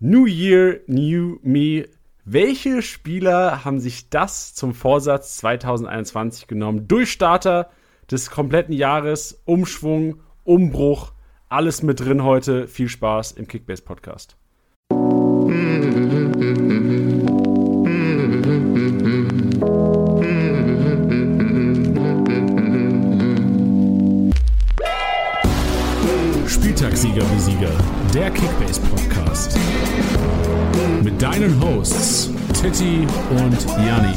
New Year, New Me. Welche Spieler haben sich das zum Vorsatz 2021 genommen? Durchstarter des kompletten Jahres, Umschwung, Umbruch, alles mit drin heute. Viel Spaß im Kickbase Podcast. Spieltagssieger wie Sieger, der Kickbase Podcast. Mit deinen Hosts Titti und Janni.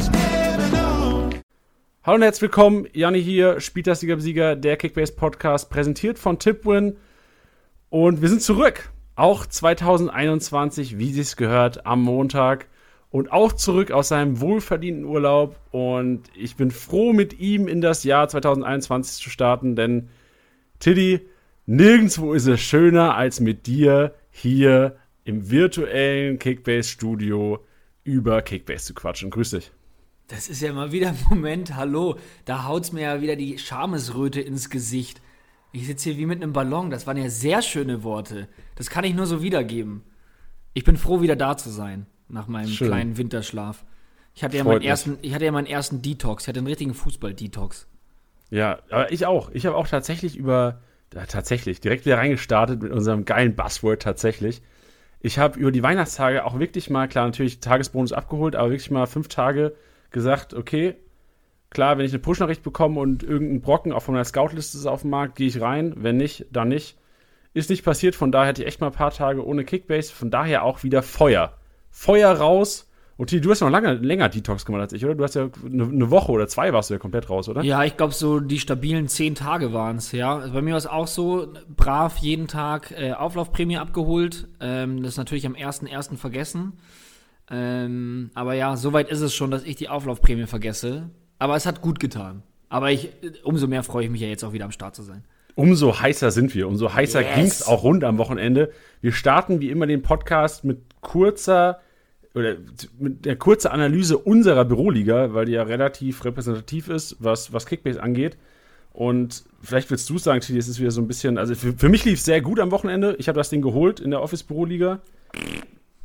Hallo und herzlich willkommen, Janni hier, Spieltagssieger Sieger, der Kickbase Podcast, präsentiert von Tipwin. Und wir sind zurück, auch 2021, wie es gehört, am Montag. Und auch zurück aus seinem wohlverdienten Urlaub. Und ich bin froh, mit ihm in das Jahr 2021 zu starten, denn Tiddy, nirgendwo ist es schöner als mit dir hier im virtuellen Kickbase-Studio über Kickbase zu quatschen. Grüß dich. Das ist ja mal wieder ein Moment, hallo, da haut's mir ja wieder die Schamesröte ins Gesicht. Ich sitze hier wie mit einem Ballon, das waren ja sehr schöne Worte. Das kann ich nur so wiedergeben. Ich bin froh, wieder da zu sein, nach meinem Schön. kleinen Winterschlaf. Ich hatte, ja Freut meinen mich. ersten, ich hatte ja meinen ersten Detox, ich hatte einen richtigen Fußball-Detox. Ja, aber ich auch. Ich habe auch tatsächlich über, ja, tatsächlich, direkt wieder reingestartet mit unserem geilen Buzzword tatsächlich. Ich habe über die Weihnachtstage auch wirklich mal, klar, natürlich Tagesbonus abgeholt, aber wirklich mal fünf Tage gesagt, okay, klar, wenn ich eine Push-Nachricht bekomme und irgendein Brocken auch von meiner Scout-Liste ist auf dem Markt, gehe ich rein. Wenn nicht, dann nicht. Ist nicht passiert, von daher hatte ich echt mal ein paar Tage ohne Kickbase, von daher auch wieder Feuer. Feuer raus. Und du hast noch lange, länger Detox gemacht als ich, oder? Du hast ja eine, eine Woche oder zwei warst du ja komplett raus, oder? Ja, ich glaube, so die stabilen zehn Tage waren es, ja. Also bei mir war es auch so, brav jeden Tag äh, Auflaufprämie abgeholt. Ähm, das ist natürlich am 1.1. vergessen. Ähm, aber ja, soweit ist es schon, dass ich die Auflaufprämie vergesse. Aber es hat gut getan. Aber ich, umso mehr freue ich mich ja jetzt auch wieder am Start zu sein. Umso heißer sind wir, umso heißer Yes. ging's auch rund am Wochenende. Wir starten wie immer den Podcast mit kurzer oder mit der kurzen Analyse unserer Büroliga, weil die ja relativ repräsentativ ist, was, was Kickbase angeht. Und vielleicht willst du sagen, Titi, es ist wieder so ein bisschen, also für, für mich lief es sehr gut am Wochenende. Ich habe das Ding geholt in der Office-Büroliga.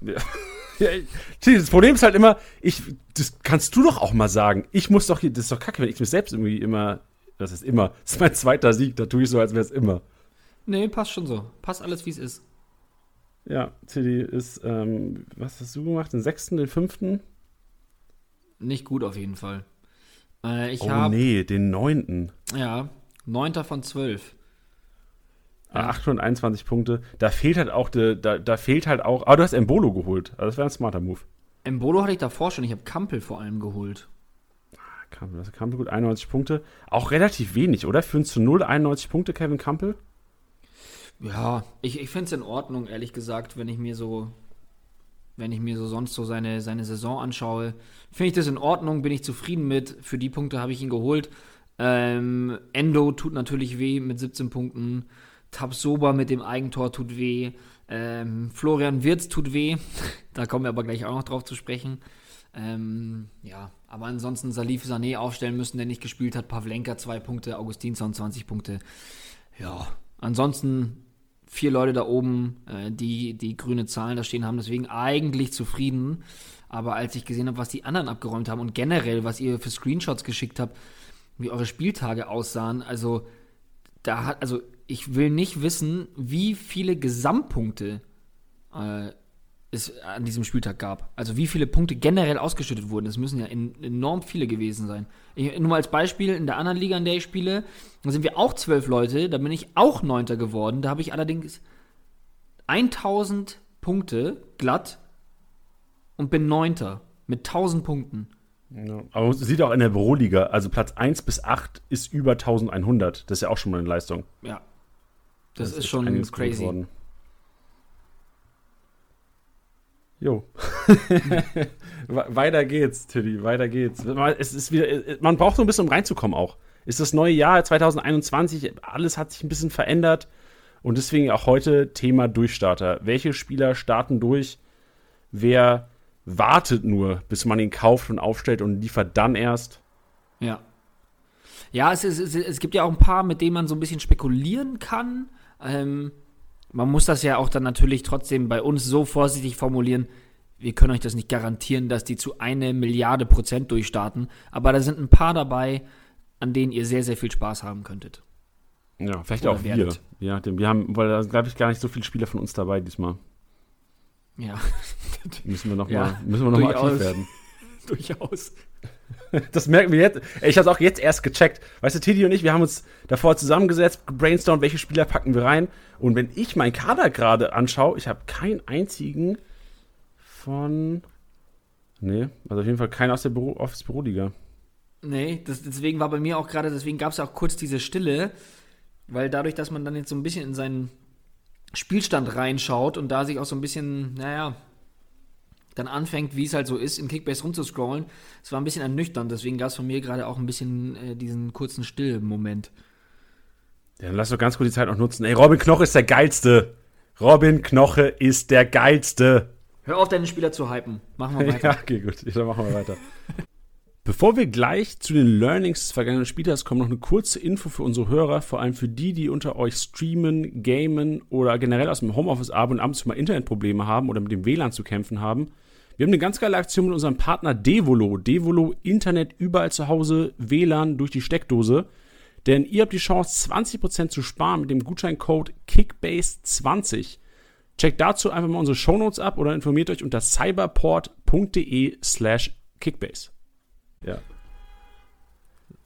Ja. Das Problem ist halt immer, ich, das kannst du doch auch mal sagen. Ich muss doch hier, das ist doch kacke, wenn ich mich selbst irgendwie immer, das ist immer, das ist mein zweiter Sieg, da tue ich so, als wäre es immer. Nee, passt schon so. Passt alles, wie es ist. Ja, Tilly ist, ähm, was hast du gemacht? Den sechsten, den fünften? Nicht gut auf jeden Fall. Äh, ich Oh habe, nee, den neunten. ja, 9. von 12. Ah, 821 Punkte. Da fehlt halt auch, de, da, da fehlt halt auch, aber du hast Embolo geholt. Also das wäre ein smarter Move. Embolo hatte ich davor schon, ich habe Kampel vor allem geholt. Kampel, das Kampel gut, 91 Punkte. Auch relativ wenig, oder? Für uns zu 0, 91 Punkte, Kevin Kampel? Ja, ich, ich finde es in Ordnung, ehrlich gesagt, wenn ich mir so, wenn ich mir so sonst so seine, seine Saison anschaue, finde ich das in Ordnung, bin ich zufrieden mit. Für die Punkte habe ich ihn geholt. Ähm, Endo tut natürlich weh mit 17 Punkten. Tabsoba mit dem Eigentor tut weh. Ähm, Florian Wirz tut weh. da kommen wir aber gleich auch noch drauf zu sprechen. Ähm, ja, aber ansonsten Salif Sané aufstellen müssen, der nicht gespielt hat. Pavlenka zwei Punkte, Augustinsson 20 Punkte. Ja, ansonsten vier Leute da oben, äh, die die grüne Zahlen da stehen haben, deswegen eigentlich zufrieden. Aber als ich gesehen habe, was die anderen abgeräumt haben und generell, was ihr für Screenshots geschickt habt, wie eure Spieltage aussahen, also da hat, also ich will nicht wissen, wie viele Gesamtpunkte äh, es an diesem Spieltag gab. Also wie viele Punkte generell ausgeschüttet wurden. Das müssen ja en enorm viele gewesen sein. Ich, nur mal als Beispiel, in der anderen Liga, in der ich spiele, da sind wir auch zwölf Leute, da bin ich auch Neunter geworden. Da habe ich allerdings 1000 Punkte glatt und bin Neunter mit 1000 Punkten. Ja. Aber man sieht auch in der Büroliga, also Platz 1 bis 8 ist über 1100. Das ist ja auch schon mal eine Leistung. Ja. Das, ist echt schon crazy. geworden. Jo. We- weiter geht's, Tilly, weiter geht's. Es ist wieder, man braucht so ein bisschen, um reinzukommen auch. Ist das neue Jahr 2021, alles hat sich ein bisschen verändert und deswegen auch heute Thema Durchstarter. Welche Spieler starten durch? Wer wartet nur, bis man ihn kauft und aufstellt und liefert dann erst? Ja. Ja, es, ist, es, es gibt ja auch ein paar, mit denen man so ein bisschen spekulieren kann. Ähm, man muss das ja auch dann natürlich trotzdem bei uns so vorsichtig formulieren, wir können euch das nicht garantieren, dass die zu eine Milliarde Prozent durchstarten, aber da sind ein paar dabei, an denen ihr sehr, sehr viel Spaß haben könntet. Ja, vielleicht Oder auch werdet. wir. Ja, wir haben, weil da glaube ich gar nicht so viele Spieler von uns dabei diesmal. Ja. müssen wir nochmal ja, müssen wir noch mal aktiv werden. durchaus. Das merken wir jetzt. Ich habe es auch jetzt erst gecheckt. Weißt du, Titi und ich, wir haben uns davor zusammengesetzt, brainstormt, welche Spieler packen wir rein. Und wenn ich meinen Kader gerade anschaue, ich habe keinen einzigen von. Nee, also auf jeden Fall keinen aus der Büro, Office-Büroliga. Nee, das, deswegen war bei mir auch gerade, deswegen gab es auch kurz diese Stille, weil dadurch, dass man dann jetzt so ein bisschen in seinen Spielstand reinschaut und da sich auch so ein bisschen, naja, dann anfängt, wie es halt so ist, in Kickbase rumzuscrollen. Es war ein bisschen ernüchternd, deswegen gab es von mir gerade auch ein bisschen äh, diesen kurzen Still-Moment. Ja, dann lass doch ganz kurz die Zeit noch nutzen. Ey, Robin Knoche ist der geilste. Robin Knoche ist der geilste. Hör auf, deine Spieler zu hypen. Machen wir weiter. ja, okay, gut. Dann machen wir weiter. Bevor wir gleich zu den Learnings des vergangenen Spieltags kommen, noch eine kurze Info für unsere Hörer, vor allem für die, die unter euch streamen, gamen oder generell aus dem Homeoffice arbeiten und abends mal Internetprobleme haben oder mit dem WLAN zu kämpfen haben. Wir haben eine ganz geile Aktion mit unserem Partner Devolo. Devolo Internet überall zu Hause, WLAN durch die Steckdose. Denn ihr habt die Chance, 20% zu sparen mit dem Gutscheincode Kickbase20. Checkt dazu einfach mal unsere Shownotes ab oder informiert euch unter cyberport.de slash Kickbase. Ja.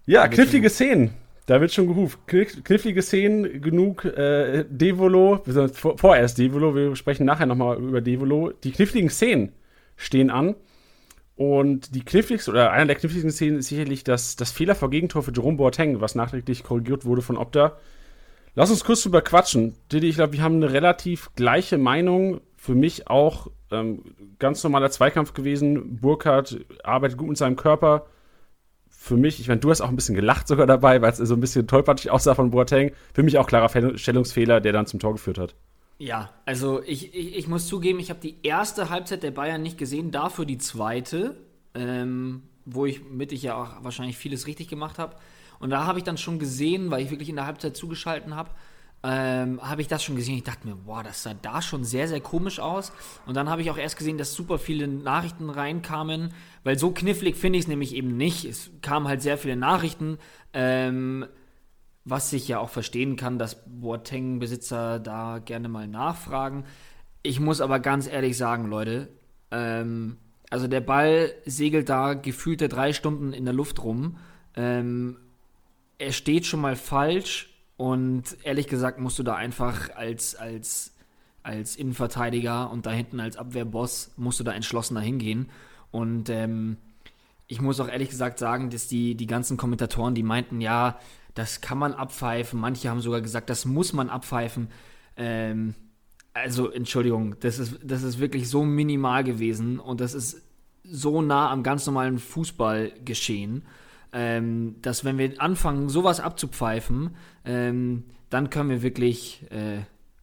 Ja, knifflige Szenen. Da wird schon gehuft. Knifflige Szenen, genug äh, Devolo, vorerst Devolo, wir sprechen nachher nochmal über Devolo. Die kniffligen Szenen stehen an. Und die kniffligste, oder einer der kniffligsten Szenen ist sicherlich das, das Fehler vor Gegentor für Jerome Boateng, was nachträglich korrigiert wurde von Opta. Lass uns kurz drüber quatschen. Didi, ich glaube, wir haben eine relativ gleiche Meinung. Für mich auch ähm, ganz normaler Zweikampf gewesen. Burkhardt arbeitet gut mit seinem Körper. Für mich, ich meine, du hast auch ein bisschen gelacht sogar dabei, weil es so ein bisschen tollpatschig aussah von Boateng. Für mich auch klarer Stellungsfehler, der dann zum Tor geführt hat. Ja, also ich, ich, ich muss zugeben, ich habe die erste Halbzeit der Bayern nicht gesehen, dafür die zweite, ähm, wo ich mit ich ja auch wahrscheinlich vieles richtig gemacht habe. Und da habe ich dann schon gesehen, weil ich wirklich in der Halbzeit zugeschalten habe, ähm, habe ich das schon gesehen. Ich dachte mir, boah, das sah da schon sehr, sehr komisch aus. Und dann habe ich auch erst gesehen, dass super viele Nachrichten reinkamen, weil so knifflig finde ich es nämlich eben nicht. Es kamen halt sehr viele Nachrichten, ähm, was ich ja auch verstehen kann, dass Boateng-Besitzer da gerne mal nachfragen. Ich muss aber ganz ehrlich sagen, Leute, ähm, also der Ball segelt da gefühlte drei Stunden in der Luft rum. Ähm, er steht schon mal falsch und ehrlich gesagt musst du da einfach als, als, als Innenverteidiger und da hinten als Abwehrboss musst du da entschlossener hingehen. Und ähm, ich muss auch ehrlich gesagt sagen, dass die, die ganzen Kommentatoren, die meinten, ja, das kann man abpfeifen. Manche haben sogar gesagt, das muss man abpfeifen. Ähm, also, Entschuldigung, das ist, das ist wirklich so minimal gewesen und das ist so nah am ganz normalen Fußball geschehen ähm, dass wenn wir anfangen, sowas abzupfeifen, ähm, dann können wir wirklich äh,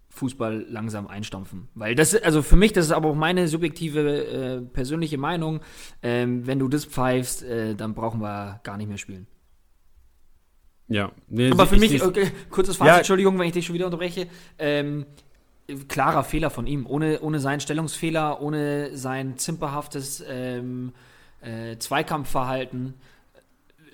Fußball langsam einstampfen. Weil das, also für mich, das ist aber auch meine subjektive äh, persönliche Meinung, ähm, wenn du das pfeifst, äh, dann brauchen wir gar nicht mehr spielen. Ja. Nee, aber für mich, okay, kurzes Fazit, ja. Entschuldigung, wenn ich dich schon wieder unterbreche, ähm, klarer Fehler von ihm, ohne, ohne seinen Stellungsfehler, ohne sein zimperhaftes ähm, äh, Zweikampfverhalten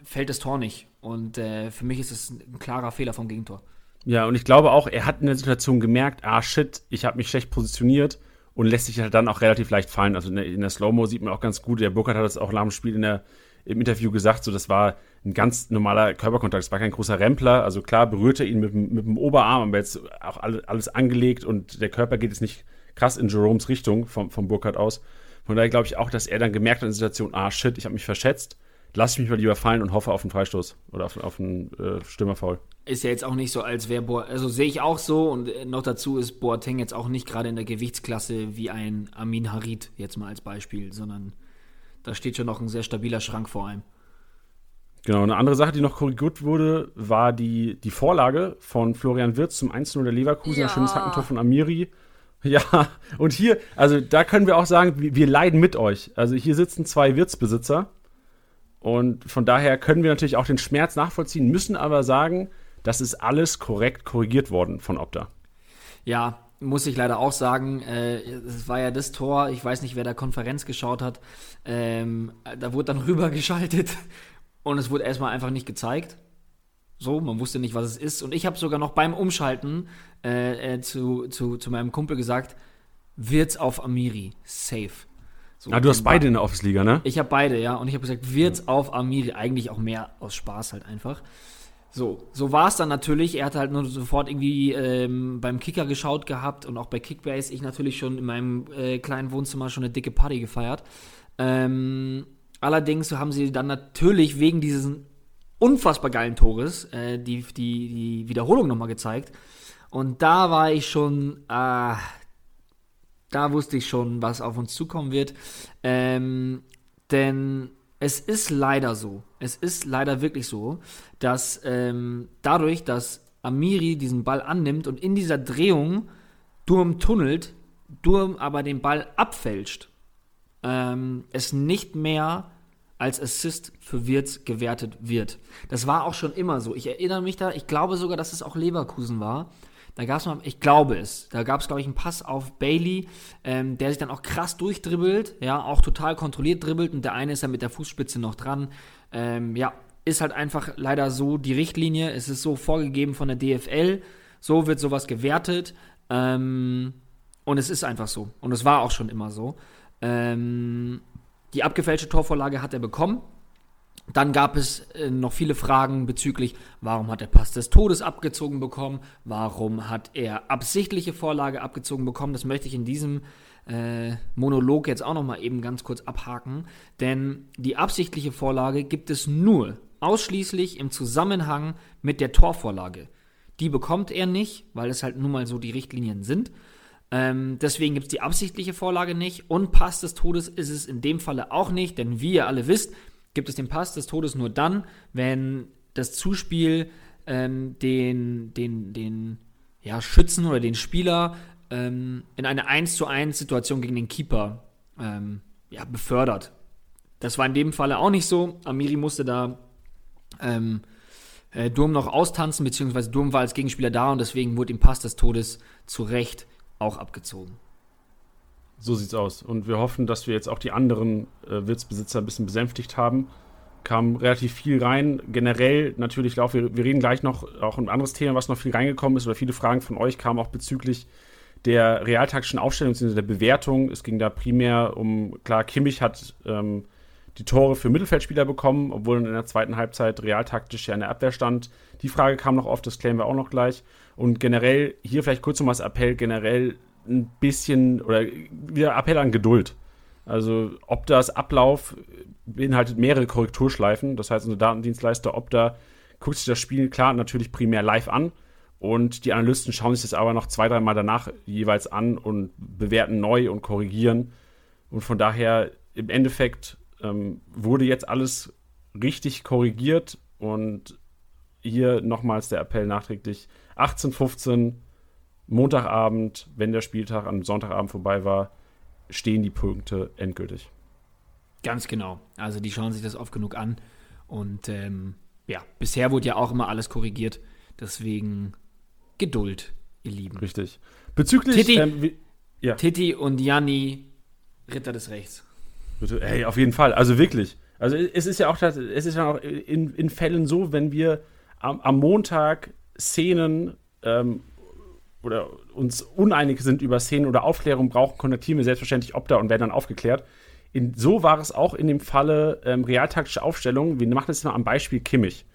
fällt das Tor nicht. Und äh, für mich ist es ein klarer Fehler vom Gegentor. Ja, und ich glaube auch, er hat in der Situation gemerkt, ah shit, ich habe mich schlecht positioniert und lässt sich halt dann auch relativ leicht fallen. Also in der, in der Slow-Mo sieht man auch ganz gut, der Burkhardt hat das auch nach dem Spiel in der, im Interview gesagt, so das war ein ganz normaler Körperkontakt, es war kein großer Rempler. Also klar berührte ihn mit, mit dem Oberarm, aber jetzt auch alles angelegt und der Körper geht jetzt nicht krass in Jeromes Richtung vom, vom Burkhardt aus. Von daher glaube ich auch, dass er dann gemerkt hat in der Situation, ah shit, ich habe mich verschätzt lasse ich mich mal lieber fallen und hoffe auf einen Freistoß oder auf, auf einen äh, Stürmerfoul. Ist ja jetzt auch nicht so, als wäre Boateng, also sehe ich auch so und äh, noch dazu ist Boateng jetzt auch nicht gerade in der Gewichtsklasse wie ein Amin Harid, jetzt mal als Beispiel, sondern da steht schon noch ein sehr stabiler Schrank vor einem. Genau, eine andere Sache, die noch korrigiert wurde, war die, die Vorlage von Florian Wirz zum 1-0 der Leverkusen, ja. ein schönes Hackentor von Amiri. Ja, und hier, also da können wir auch sagen, wir, wir leiden mit euch. Also hier sitzen zwei Wirtsbesitzer und von daher können wir natürlich auch den Schmerz nachvollziehen, müssen aber sagen, das ist alles korrekt korrigiert worden von Opta. Ja, muss ich leider auch sagen, äh, es war ja das Tor, ich weiß nicht, wer da Konferenz geschaut hat, ähm, da wurde dann rübergeschaltet und es wurde erstmal einfach nicht gezeigt. So, man wusste nicht, was es ist. Und ich habe sogar noch beim Umschalten äh, äh, zu, zu, zu meinem Kumpel gesagt, wird's auf Amiri, safe. So, ah, du hast beide in der Office-Liga, ne? Ich habe beide, ja. Und ich habe gesagt, wird's auf Amiri, eigentlich auch mehr aus Spaß halt einfach. So, so war es dann natürlich. Er hat halt nur sofort irgendwie ähm, beim Kicker geschaut gehabt und auch bei Kickbase. Ich natürlich schon in meinem äh, kleinen Wohnzimmer schon eine dicke Party gefeiert. Ähm, allerdings haben sie dann natürlich wegen dieses unfassbar geilen Tores äh, die, die, die Wiederholung nochmal gezeigt. Und da war ich schon, äh, da wusste ich schon, was auf uns zukommen wird. Ähm, denn es ist leider so, es ist leider wirklich so, dass ähm, dadurch, dass Amiri diesen Ball annimmt und in dieser Drehung Durm tunnelt, Durm aber den Ball abfälscht, ähm, es nicht mehr als Assist für Wirtz gewertet wird. Das war auch schon immer so. Ich erinnere mich da, ich glaube sogar, dass es auch Leverkusen war, da gab es mal, ich glaube es, da gab es, glaube ich, einen Pass auf Bailey, ähm, der sich dann auch krass durchdribbelt, ja, auch total kontrolliert dribbelt und der eine ist dann mit der Fußspitze noch dran. Ähm, ja, ist halt einfach leider so die Richtlinie, es ist so vorgegeben von der DFL, so wird sowas gewertet. Ähm, und es ist einfach so. Und es war auch schon immer so. Ähm, die abgefälschte Torvorlage hat er bekommen, dann gab es äh, noch viele Fragen bezüglich, warum hat er Pass des Todes abgezogen bekommen, warum hat er absichtliche Vorlage abgezogen bekommen. Das möchte ich in diesem äh, Monolog jetzt auch noch mal eben ganz kurz abhaken, denn die absichtliche Vorlage gibt es nur ausschließlich im Zusammenhang mit der Torvorlage. Die bekommt er nicht, weil es halt nun mal so die Richtlinien sind. Ähm, deswegen gibt es die absichtliche Vorlage nicht und Pass des Todes ist es in dem Falle auch nicht, denn wie ihr alle wisst, gibt es den Pass des Todes nur dann, wenn das Zuspiel ähm, den, den, den ja, Schützen oder den Spieler ähm, in eine 1 zu 1 Situation gegen den Keeper ähm, ja, befördert. Das war in dem Falle auch nicht so. Amiri musste da ähm, äh, Durm noch austanzen, beziehungsweise Durm war als Gegenspieler da und deswegen wurde ihm Pass des Todes zu Recht auch abgezogen. So sieht's aus. Und wir hoffen, dass wir jetzt auch die anderen äh, Wirtsbesitzer ein bisschen besänftigt haben. Kam relativ viel rein. Generell natürlich, Lauf, wir, wir reden gleich noch auch ein anderes Thema, was noch viel reingekommen ist, oder viele Fragen von euch kamen auch bezüglich der realtaktischen Aufstellung, bzw. der Bewertung. Es ging da primär um, klar, Kimmich hat ähm, die Tore für Mittelfeldspieler bekommen, obwohl in der zweiten Halbzeit realtaktisch ja in der Abwehr stand. Die Frage kam noch oft, das klären wir auch noch gleich. Und generell, hier vielleicht kurz nochmal das Appell, generell ein bisschen oder wieder Appell an Geduld. Also Optas Ablauf beinhaltet mehrere Korrekturschleifen. Das heißt, unser Datendienstleister Opta guckt sich das Spiel klar natürlich primär live an und die Analysten schauen sich das aber noch zwei, dreimal danach jeweils an und bewerten neu und korrigieren. Und von daher im Endeffekt ähm, wurde jetzt alles richtig korrigiert und hier nochmals der Appell nachträglich 1815 Montagabend, wenn der Spieltag am Sonntagabend vorbei war, stehen die Punkte endgültig. Ganz genau. Also die schauen sich das oft genug an. Und ähm, ja, bisher wurde ja auch immer alles korrigiert. Deswegen Geduld, ihr Lieben. Richtig. Bezüglich Titi, ähm, wie, ja. Titi und Janni, Ritter des Rechts. Ey, auf jeden Fall. Also wirklich. Also es ist ja auch, es ist ja auch in, in Fällen so, wenn wir am, am Montag Szenen ähm, oder uns uneinig sind über Szenen oder Aufklärung brauchen, kontaktieren wir selbstverständlich Opta und werden dann aufgeklärt. In, so war es auch in dem Falle ähm, realtaktische Aufstellung. Wir machen das mal am Beispiel Kimmich.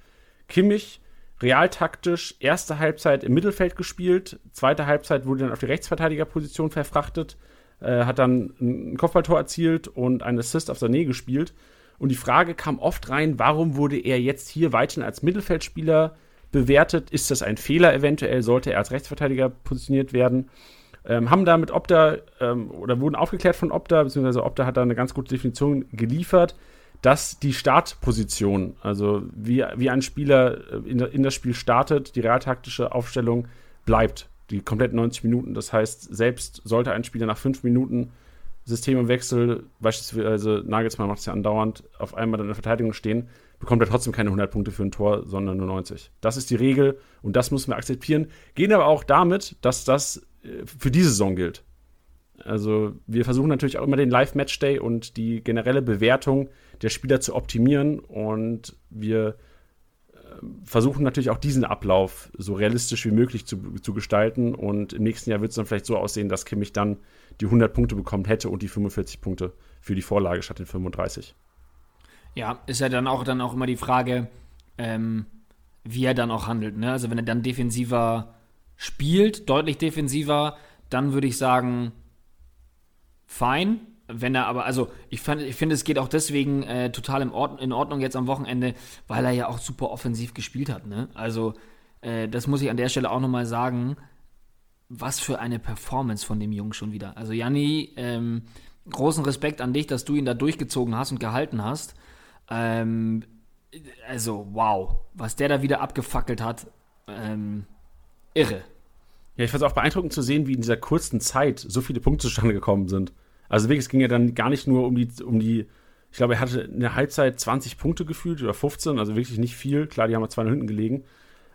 Kimmich realtaktisch erste Halbzeit im Mittelfeld gespielt, zweite Halbzeit wurde dann auf die Rechtsverteidigerposition verfrachtet, äh, hat dann ein Kopfballtor erzielt und einen Assist auf Sané gespielt. Und die Frage kam oft rein, warum wurde er jetzt hier weiterhin als Mittelfeldspieler bewertet. Ist das ein Fehler eventuell? Sollte er als Rechtsverteidiger positioniert werden? Ähm, haben damit Opta ähm, oder wurden aufgeklärt von Opta, beziehungsweise Opta hat da eine ganz gute Definition geliefert, dass die Startposition, also wie, wie ein Spieler äh, in, in das Spiel startet, die realtaktische Aufstellung bleibt, die kompletten 90 Minuten. Das heißt, selbst sollte ein Spieler nach fünf Minuten Systemwechsel, beispielsweise Nagelsmann macht es ja andauernd, auf einmal in der Verteidigung stehen, bekommt er trotzdem keine 100 Punkte für ein Tor, sondern nur 90. Das ist die Regel und das müssen wir akzeptieren. Gehen aber auch damit, dass das äh, für diese Saison gilt. Also wir versuchen natürlich auch immer den Live-Matchday und die generelle Bewertung der Spieler zu optimieren und wir äh, versuchen natürlich auch diesen Ablauf so realistisch wie möglich zu, zu gestalten und im nächsten Jahr wird es dann vielleicht so aussehen, dass Kimmich dann die 100 Punkte bekommen hätte und die 45 Punkte für die Vorlage statt den 35. Ja, ist ja dann auch, dann auch immer die Frage, ähm, wie er dann auch handelt. Ne? Also wenn er dann defensiver spielt, deutlich defensiver, dann würde ich sagen, fein. Wenn er aber, also ich, ich finde, es geht auch deswegen äh, total in, Ord in Ordnung jetzt am Wochenende, weil er ja auch super offensiv gespielt hat. Ne? Also äh, das muss ich an der Stelle auch nochmal sagen. Was für eine Performance von dem Jungen schon wieder. Also Janni, ähm, großen Respekt an dich, dass du ihn da durchgezogen hast und gehalten hast. Ähm, also wow, was der da wieder abgefackelt hat, ähm, irre. Ja, ich fand es auch beeindruckend zu sehen, wie in dieser kurzen Zeit so viele Punkte zustande gekommen sind. Also wirklich, es ging ja dann gar nicht nur um die, um die, ich glaube, er hatte in der Halbzeit 20 Punkte gefühlt oder 15, also wirklich nicht viel. Klar, die haben wir zwei hinten gelegen.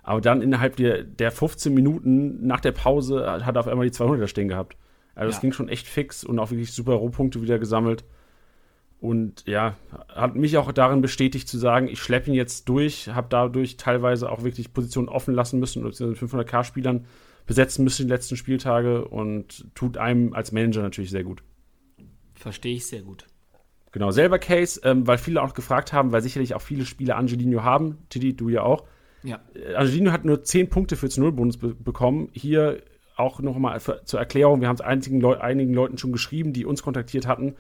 Aber dann innerhalb der, der 15 Minuten nach der Pause hat er auf einmal die 200er stehen gehabt. Also es ja. ging schon echt fix und auch wirklich super Rohpunkte wieder gesammelt. Und ja, hat mich auch darin bestätigt zu sagen, ich schleppe ihn jetzt durch, habe dadurch teilweise auch wirklich Positionen offen lassen müssen, mit 500k-Spielern besetzen müssen die letzten Spieltage und tut einem als Manager natürlich sehr gut. Verstehe ich sehr gut. Genau, selber Case, ähm, weil viele auch gefragt haben, weil sicherlich auch viele Spieler Angelino haben, Titi, du ja auch. Ja. Äh, Angelino hat nur 10 Punkte für zu Null-Bonus be bekommen. Hier auch nochmal zur Erklärung, wir haben es einigen, Leu einigen Leuten schon geschrieben, die uns kontaktiert hatten.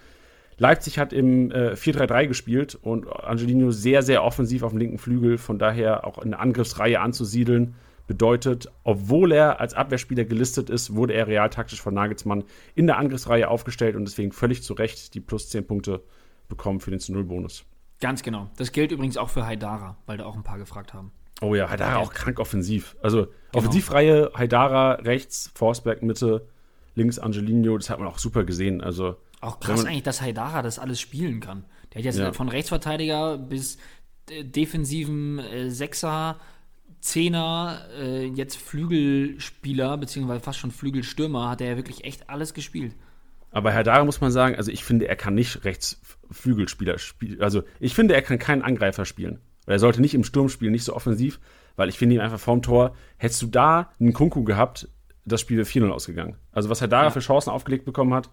Leipzig hat im äh, 4-3-3 gespielt und Angelino sehr, sehr offensiv auf dem linken Flügel, von daher auch eine Angriffsreihe anzusiedeln. Bedeutet, obwohl er als Abwehrspieler gelistet ist, wurde er realtaktisch von Nagelsmann in der Angriffsreihe aufgestellt und deswegen völlig zu Recht die plus 10 Punkte bekommen für den zu Null-Bonus. Ganz genau. Das gilt übrigens auch für Haidara, weil da auch ein paar gefragt haben. Oh ja, Haidara auch krank offensiv. Also genau. Offensivreihe, Haidara rechts, Forsberg Mitte, links Angelino, das hat man auch super gesehen. Also auch krass eigentlich, dass Haidara das alles spielen kann. Der hat jetzt ja. von Rechtsverteidiger bis äh, defensiven äh, Sechser, Zehner, äh, jetzt Flügelspieler, beziehungsweise fast schon Flügelstürmer, hat er ja wirklich echt alles gespielt. Aber Haidara muss man sagen, also ich finde, er kann nicht Rechtsflügelspieler spielen. Also ich finde, er kann keinen Angreifer spielen. Er sollte nicht im Sturm spielen, nicht so offensiv, weil ich finde ihn einfach vorm Tor. Hättest du da einen Kunku gehabt, das Spiel wäre 4-0 ausgegangen. Also was Haidara ja. für Chancen aufgelegt bekommen hat,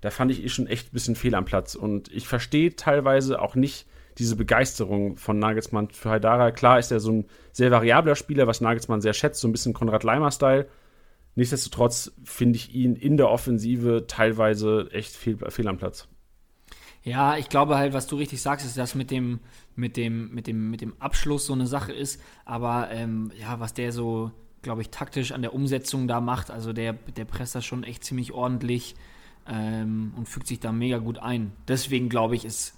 da fand ich eh schon echt ein bisschen fehl am Platz. Und ich verstehe teilweise auch nicht diese Begeisterung von Nagelsmann für Haidara. Klar ist er so ein sehr variabler Spieler, was Nagelsmann sehr schätzt, so ein bisschen Konrad Leimer-Style. Nichtsdestotrotz finde ich ihn in der Offensive teilweise echt fehl, fehl am Platz. Ja, ich glaube halt, was du richtig sagst, ist, dass mit dem, mit dem, mit dem, mit dem Abschluss so eine Sache ist. Aber ähm, ja, was der so, glaube ich, taktisch an der Umsetzung da macht, also der, der presst das schon echt ziemlich ordentlich ähm, und fügt sich da mega gut ein. Deswegen glaube ich, ist,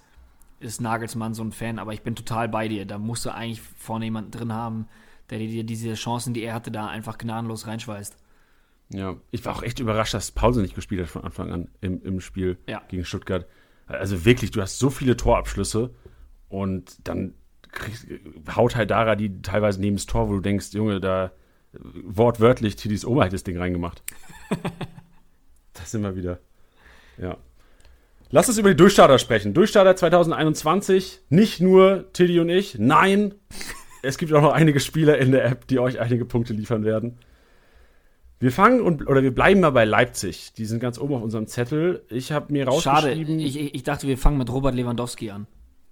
ist Nagelsmann so ein Fan, aber ich bin total bei dir. Da musst du eigentlich vorne jemanden drin haben, der dir diese Chancen, die er hatte, da einfach gnadenlos reinschweißt. Ja, ich war auch echt überrascht, dass Pause nicht gespielt hat von Anfang an im, im Spiel ja. gegen Stuttgart. Also wirklich, du hast so viele Torabschlüsse und dann kriegst, haut halt Dara die teilweise neben das Tor, wo du denkst, Junge, da wortwörtlich Tidis Oma hat das Ding reingemacht. das sind wir wieder. Ja. Lass uns über die Durchstarter sprechen. Durchstarter 2021, nicht nur Tilly und ich, nein, es gibt auch noch einige Spieler in der App, die euch einige Punkte liefern werden. Wir fangen und oder wir bleiben mal bei Leipzig. Die sind ganz oben auf unserem Zettel. Ich habe mir rausgeschrieben. Schade, ich, ich dachte, wir fangen mit Robert Lewandowski an.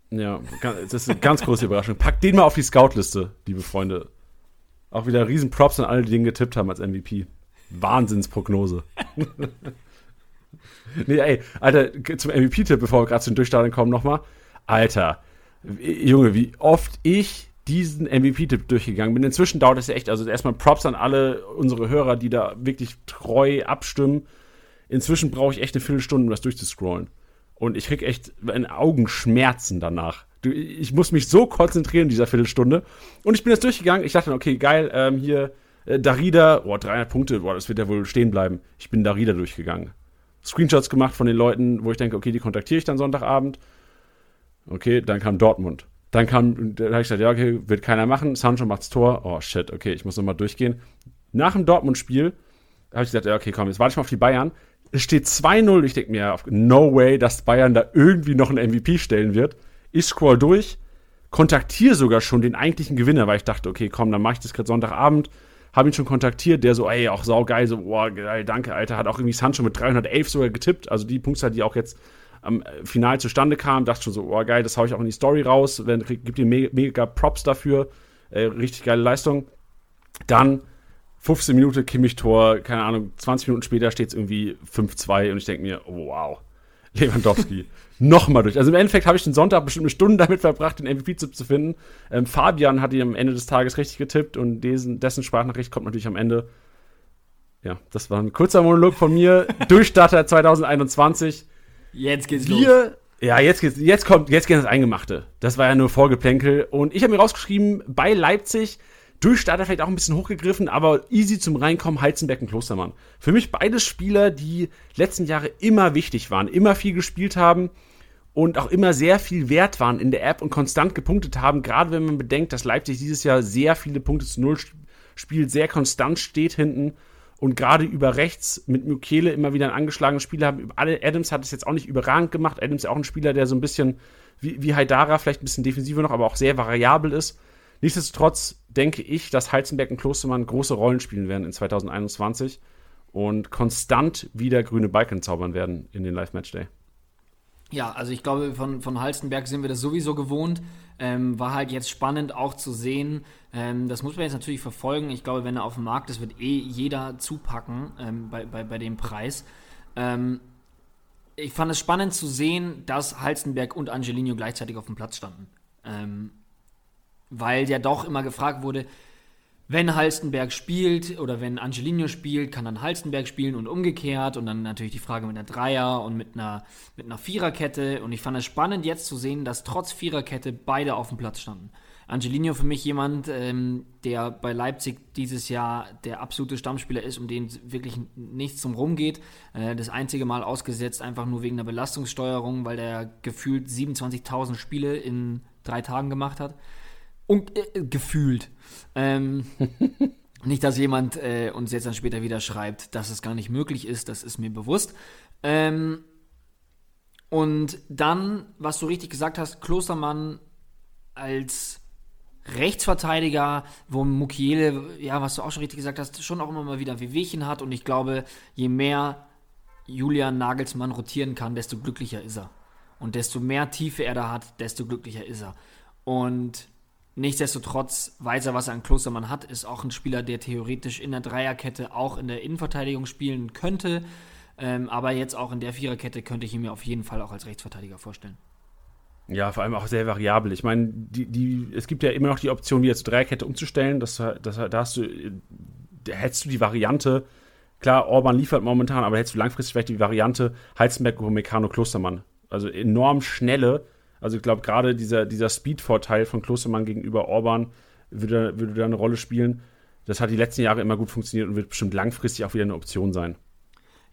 Ja, das ist eine ganz große Überraschung. Packt den mal auf die Scoutliste, liebe Freunde. Auch wieder riesen Props an alle, die den getippt haben als MVP. Wahnsinnsprognose. Nee, ey, Alter, zum MVP-Tipp, bevor wir gerade zu den kommen, nochmal. Alter, Junge, wie oft ich diesen MVP-Tipp durchgegangen bin. Inzwischen dauert es ja echt, also erstmal Props an alle unsere Hörer, die da wirklich treu abstimmen. Inzwischen brauche ich echt eine Viertelstunde, um das durchzuscrollen. Und ich krieg echt Augenschmerzen danach. Du, ich muss mich so konzentrieren in dieser Viertelstunde. Und ich bin jetzt durchgegangen. Ich dachte, okay, geil, ähm, hier äh, Darida, boah, 300 Punkte, boah, das wird ja wohl stehen bleiben. Ich bin Darida durchgegangen. Screenshots gemacht von den Leuten, wo ich denke, okay, die kontaktiere ich dann Sonntagabend. Okay, dann kam Dortmund. Dann kam, da habe ich gesagt, ja, okay, wird keiner machen. Sancho macht's Tor. Oh shit, okay, ich muss nochmal durchgehen. Nach dem Dortmund-Spiel habe ich gesagt, ja, okay, komm, jetzt warte ich mal auf die Bayern. Es steht 2-0. Ich denke mir, no way, dass Bayern da irgendwie noch einen MVP stellen wird. Ich scroll durch, kontaktiere sogar schon den eigentlichen Gewinner, weil ich dachte, okay, komm, dann mache ich das gerade Sonntagabend. Habe ihn schon kontaktiert, der so, ey, auch saugeil, so, boah, geil, danke, Alter. Hat auch irgendwie Sancho mit 311 sogar getippt. Also die Punktzahl, die auch jetzt am Final zustande kam, dachte schon so, oh geil, das haue ich auch in die Story raus. Wenn, gibt ihm mega, mega Props dafür. Äh, richtig geile Leistung. Dann 15 Minuten Kimmich-Tor, keine Ahnung, 20 Minuten später steht es irgendwie 5-2 und ich denke mir, wow, Lewandowski. Nochmal durch. Also im Endeffekt habe ich den Sonntag bestimmt eine Stunde damit verbracht, den MVP-Tipp zu finden. Ähm, Fabian hat ihn am Ende des Tages richtig getippt und dessen, dessen Sprachnachricht kommt natürlich am Ende. Ja, das war ein kurzer Monolog von mir. Durchstarter 2021. Jetzt geht's Wir, los. Ja, jetzt, geht's, jetzt kommt, jetzt geht das Eingemachte. Das war ja nur Vorgeplänkel. Und ich habe mir rausgeschrieben, bei Leipzig Durchstarter vielleicht auch ein bisschen hochgegriffen, aber easy zum Reinkommen, Heizenberg und Klostermann. Für mich beides Spieler, die letzten Jahre immer wichtig waren, immer viel gespielt haben und auch immer sehr viel wert waren in der App und konstant gepunktet haben, gerade wenn man bedenkt, dass Leipzig dieses Jahr sehr viele Punkte zu Null spielt, sehr konstant steht hinten und gerade über rechts mit Mukele immer wieder einen angeschlagenen Spieler haben. Adams hat es jetzt auch nicht überragend gemacht. Adams ist auch ein Spieler, der so ein bisschen wie, wie Haidara, vielleicht ein bisschen defensiver noch, aber auch sehr variabel ist. Nichtsdestotrotz denke ich, dass Heizenberg und Klostermann große Rollen spielen werden in 2021 und konstant wieder grüne Balken zaubern werden in den Live-Match-Day. Ja, also ich glaube, von, von Halstenberg sind wir das sowieso gewohnt. Ähm, war halt jetzt spannend auch zu sehen. Ähm, das muss man jetzt natürlich verfolgen. Ich glaube, wenn er auf dem Markt ist, wird eh jeder zupacken ähm, bei, bei, bei dem Preis. Ähm, ich fand es spannend zu sehen, dass Halstenberg und Angelino gleichzeitig auf dem Platz standen. Ähm, weil ja doch immer gefragt wurde, wenn Halstenberg spielt oder wenn Angelino spielt, kann dann Halstenberg spielen und umgekehrt und dann natürlich die Frage mit einer Dreier und mit einer, mit einer Viererkette und ich fand es spannend jetzt zu sehen, dass trotz Viererkette beide auf dem Platz standen. Angelino für mich jemand, ähm, der bei Leipzig dieses Jahr der absolute Stammspieler ist, um den wirklich nichts zum Rumgeht. Äh, das einzige Mal ausgesetzt, einfach nur wegen der Belastungssteuerung, weil der gefühlt 27.000 Spiele in drei Tagen gemacht hat. Und äh, gefühlt. Ähm, nicht, dass jemand äh, uns jetzt dann später wieder schreibt, dass es gar nicht möglich ist, das ist mir bewusst. Ähm, und dann, was du richtig gesagt hast, Klostermann als Rechtsverteidiger, wo Mukiele, ja, was du auch schon richtig gesagt hast, schon auch immer mal wieder Wehwehchen hat. Und ich glaube, je mehr Julian Nagelsmann rotieren kann, desto glücklicher ist er. Und desto mehr Tiefe er da hat, desto glücklicher ist er. Und Nichtsdestotrotz weiß er, was er an Klostermann hat, ist auch ein Spieler, der theoretisch in der Dreierkette auch in der Innenverteidigung spielen könnte. Ähm, aber jetzt auch in der Viererkette könnte ich ihn mir auf jeden Fall auch als Rechtsverteidiger vorstellen. Ja, vor allem auch sehr variabel. Ich meine, die, die, es gibt ja immer noch die Option, wieder zur Dreierkette umzustellen. Das, das, da hast du, da hättest du die Variante, klar, Orban liefert momentan, aber hättest du langfristig vielleicht die Variante Heizenberg, Meccano, Klostermann. Also enorm schnelle, also ich glaube, gerade dieser, dieser Speed-Vorteil von Klostermann gegenüber Orban würde, würde da eine Rolle spielen. Das hat die letzten Jahre immer gut funktioniert und wird bestimmt langfristig auch wieder eine Option sein.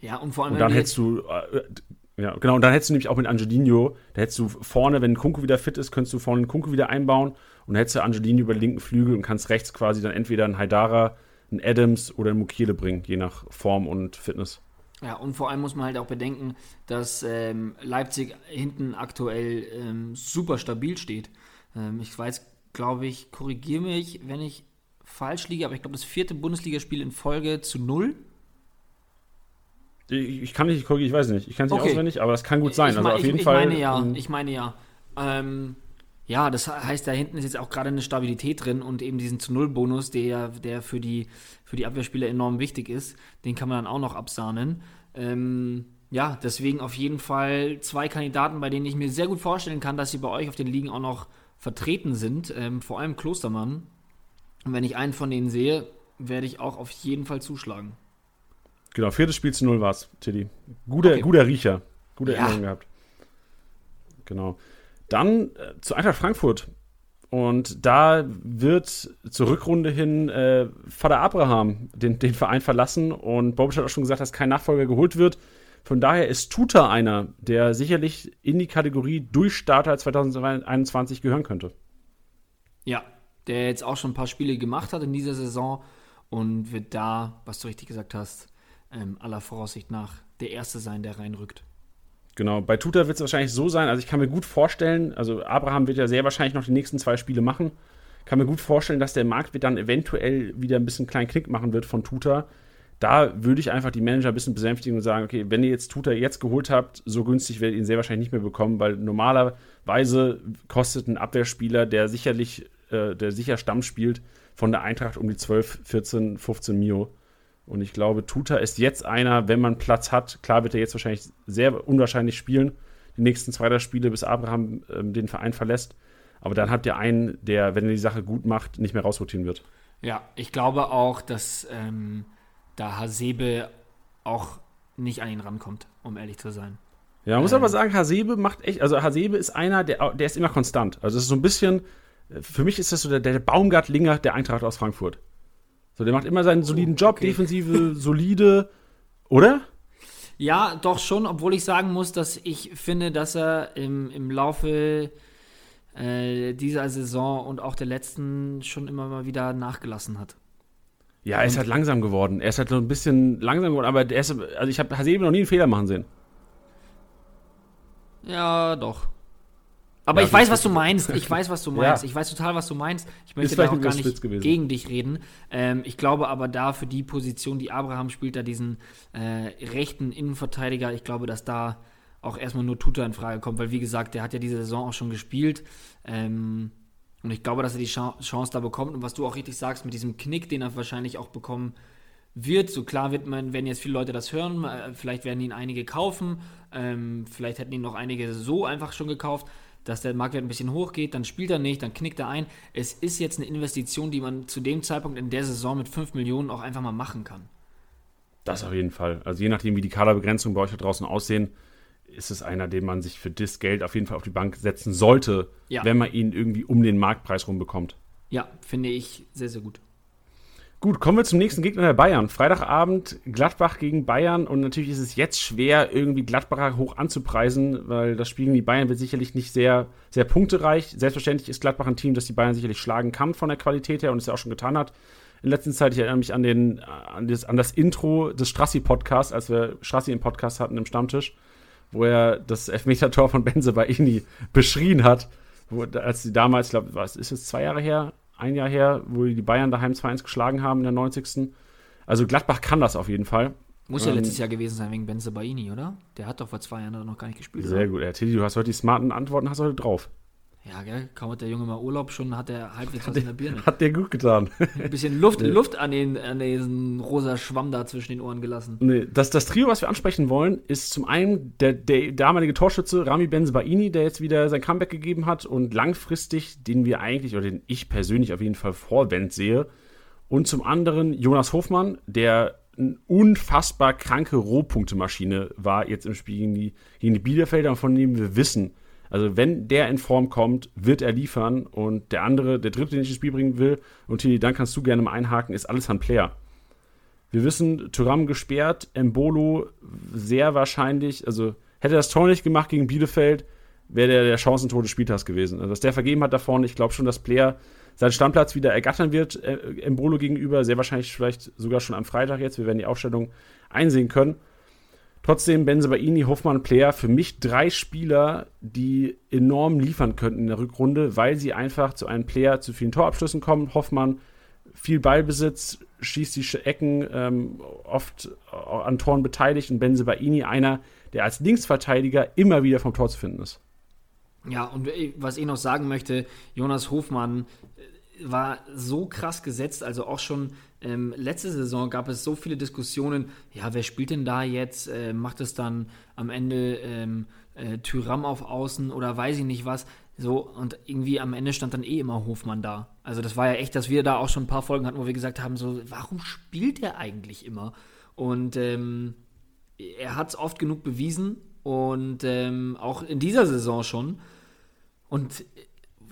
Ja, und vor allem. Und dann hättest du, äh, ja, genau, und dann hättest du nämlich auch mit Angelino, da hättest du vorne, wenn Kunku wieder fit ist, könntest du vorne Kunku wieder einbauen und dann hättest du Angelino über den linken Flügel und kannst rechts quasi dann entweder einen Haidara, einen Adams oder einen Mukiele bringen, je nach Form und Fitness. Ja, und vor allem muss man halt auch bedenken, dass ähm, Leipzig hinten aktuell ähm, super stabil steht. Ähm, ich weiß, glaube ich, korrigiere mich, wenn ich falsch liege, aber ich glaube, das vierte Bundesligaspiel in Folge zu null. Ich, ich kann nicht korrigieren, ich weiß nicht. Ich kann es nicht okay. auswendig, aber das kann gut sein. Ich, also auf jeden ich, Fall. Ich meine ja, ich meine ja. Ähm, ja, das heißt, da hinten ist jetzt auch gerade eine Stabilität drin und eben diesen zu Null Bonus, der, der für die, für die Abwehrspieler enorm wichtig ist, den kann man dann auch noch absahnen. Ähm, ja, deswegen auf jeden Fall zwei Kandidaten, bei denen ich mir sehr gut vorstellen kann, dass sie bei euch auf den Ligen auch noch vertreten sind, ähm, vor allem Klostermann. Und wenn ich einen von denen sehe, werde ich auch auf jeden Fall zuschlagen. Genau, viertes Spiel zu null war es, Tiddy. Guter, okay. guter Riecher. Gute ja. Erinnerung gehabt. Genau. Dann äh, zu Eintracht Frankfurt. Und da wird zur Rückrunde hin äh, Vater Abraham den, den Verein verlassen. Und Bobic hat auch schon gesagt, dass kein Nachfolger geholt wird. Von daher ist Tuta einer, der sicherlich in die Kategorie Durchstarter 2021 gehören könnte. Ja, der jetzt auch schon ein paar Spiele gemacht hat in dieser Saison und wird da, was du richtig gesagt hast, ähm, aller Voraussicht nach der Erste sein, der reinrückt. Genau, bei Tuta wird es wahrscheinlich so sein, also ich kann mir gut vorstellen, also Abraham wird ja sehr wahrscheinlich noch die nächsten zwei Spiele machen. Kann mir gut vorstellen, dass der Markt dann eventuell wieder ein bisschen kleinen Knick machen wird von Tuta. Da würde ich einfach die Manager ein bisschen besänftigen und sagen, okay, wenn ihr jetzt Tuta jetzt geholt habt, so günstig werdet ihr ihn sehr wahrscheinlich nicht mehr bekommen, weil normalerweise kostet ein Abwehrspieler, der sicherlich, äh, der sicher Stamm spielt, von der Eintracht um die 12, 14, 15 Mio. Und ich glaube, Tuta ist jetzt einer, wenn man Platz hat, klar wird er jetzt wahrscheinlich sehr unwahrscheinlich spielen, die nächsten zwei, drei Spiele, bis Abraham ähm, den Verein verlässt. Aber dann habt ihr einen, der, wenn er die Sache gut macht, nicht mehr rausrotieren wird. Ja, ich glaube auch, dass ähm, da Hasebe auch nicht an ihn rankommt, um ehrlich zu sein. Ja, man muss ähm. aber sagen, Hasebe macht echt, also Hasebe ist einer, der, der ist immer konstant. Also es ist so ein bisschen, für mich ist das so der, der Baumgart-Linger der Eintracht aus Frankfurt. So, der macht immer seinen soliden oh, Job, okay. Defensive, solide, oder? Ja, doch schon, obwohl ich sagen muss, dass ich finde, dass er im, im Laufe äh, dieser Saison und auch der letzten schon immer mal wieder nachgelassen hat. Ja, er ist halt langsam geworden. Er ist halt so ein bisschen langsam geworden, aber er ist, also ich habe Hasebe noch nie einen Fehler machen sehen. Ja, doch. Aber ja, ich weiß, was du meinst. Ich weiß, was du meinst. Ja. Ich weiß total, was du meinst. Ich möchte da auch gar nicht gegen dich reden. Ähm, ich glaube aber da für die Position, die Abraham spielt, da diesen äh, rechten Innenverteidiger, ich glaube, dass da auch erstmal nur Tuta in Frage kommt, weil wie gesagt, der hat ja diese Saison auch schon gespielt. Ähm, und ich glaube, dass er die Chance da bekommt. Und was du auch richtig sagst, mit diesem Knick, den er wahrscheinlich auch bekommen wird, so klar wird man, werden jetzt viele Leute das hören, äh, vielleicht werden ihn einige kaufen, ähm, vielleicht hätten ihn noch einige so einfach schon gekauft dass der Marktwert ein bisschen hochgeht, dann spielt er nicht, dann knickt er ein. Es ist jetzt eine Investition, die man zu dem Zeitpunkt in der Saison mit 5 Millionen auch einfach mal machen kann. Das auf jeden Fall. Also je nachdem, wie die Kaderbegrenzungen bei euch da draußen aussehen, ist es einer, den man sich für das Geld auf jeden Fall auf die Bank setzen sollte, ja. wenn man ihn irgendwie um den Marktpreis rum bekommt. Ja, finde ich sehr, sehr gut. Gut, kommen wir zum nächsten Gegner der Bayern. Freitagabend Gladbach gegen Bayern und natürlich ist es jetzt schwer, irgendwie Gladbacher hoch anzupreisen, weil das Spiel gegen die Bayern wird sicherlich nicht sehr, sehr punktereich. Selbstverständlich ist Gladbach ein Team, das die Bayern sicherlich schlagen kann von der Qualität her und es ja auch schon getan hat. In letzter Zeit, ich erinnere mich an, den, an, das, an das Intro des Strassi-Podcasts, als wir Strassi im Podcast hatten im Stammtisch, wo er das Elfmeter-Tor von Benze Baini beschrien hat, wo, als sie damals, ich glaube, was ist es, zwei Jahre her, ein Jahr her, wo die Bayern daheim 2-1 geschlagen haben in der 90. Also Gladbach kann das auf jeden Fall. Muss ja ähm, letztes Jahr gewesen sein wegen Benze Baini, oder? Der hat doch vor zwei Jahren noch gar nicht gespielt. Sehr oder? gut. Ja, Tilly, du hast heute die smarten Antworten, hast heute drauf. Ja, gell? Kaum hat der Junge mal Urlaub, schon hat er halbwegs was in der Birne. Hat der gut getan. Ein bisschen Luft, Luft an, den, an diesen rosa Schwamm da zwischen den Ohren gelassen. Nee, das, das Trio, was wir ansprechen wollen, ist zum einen der, der damalige Torschütze Rami Benzebaini, der jetzt wieder sein Comeback gegeben hat und langfristig, den wir eigentlich, oder den ich persönlich auf jeden Fall vorwend sehe. Und zum anderen Jonas Hofmann, der eine unfassbar kranke Rohpunktemaschine war jetzt im Spiel gegen die, gegen die Bielefelder, von dem wir wissen, also wenn der in Form kommt, wird er liefern und der andere, der dritte, den ich ins Spiel bringen will, und Tilly, dann kannst du gerne mal einhaken, ist alles ein Player. Wir wissen, Thuram gesperrt, Embolo sehr wahrscheinlich, also hätte er das Tor nicht gemacht gegen Bielefeld, wäre der der Chancentod des Spieltags gewesen. Also was der vergeben hat da vorne, ich glaube schon, dass Player seinen Stammplatz wieder ergattern wird, äh, Embolo gegenüber, sehr wahrscheinlich vielleicht sogar schon am Freitag jetzt. Wir werden die Aufstellung einsehen können. Trotzdem Benzebaini, Hoffmann, Player, für mich drei Spieler, die enorm liefern könnten in der Rückrunde, weil sie einfach zu einem Player zu vielen Torabschlüssen kommen. Hoffmann viel Ballbesitz, schießt die Ecken, ähm, oft an Toren beteiligt und Benzebaini einer, der als Linksverteidiger immer wieder vom Tor zu finden ist. Ja, und was ich noch sagen möchte, Jonas Hofmann war so krass gesetzt, also auch schon ähm, letzte Saison gab es so viele Diskussionen, ja, wer spielt denn da jetzt? Äh, macht es dann am Ende ähm, äh, Tyram auf Außen oder weiß ich nicht was? So, und irgendwie am Ende stand dann eh immer Hofmann da. Also das war ja echt, dass wir da auch schon ein paar Folgen hatten, wo wir gesagt haben, so, warum spielt er eigentlich immer? Und ähm, er hat es oft genug bewiesen und ähm, auch in dieser Saison schon. Und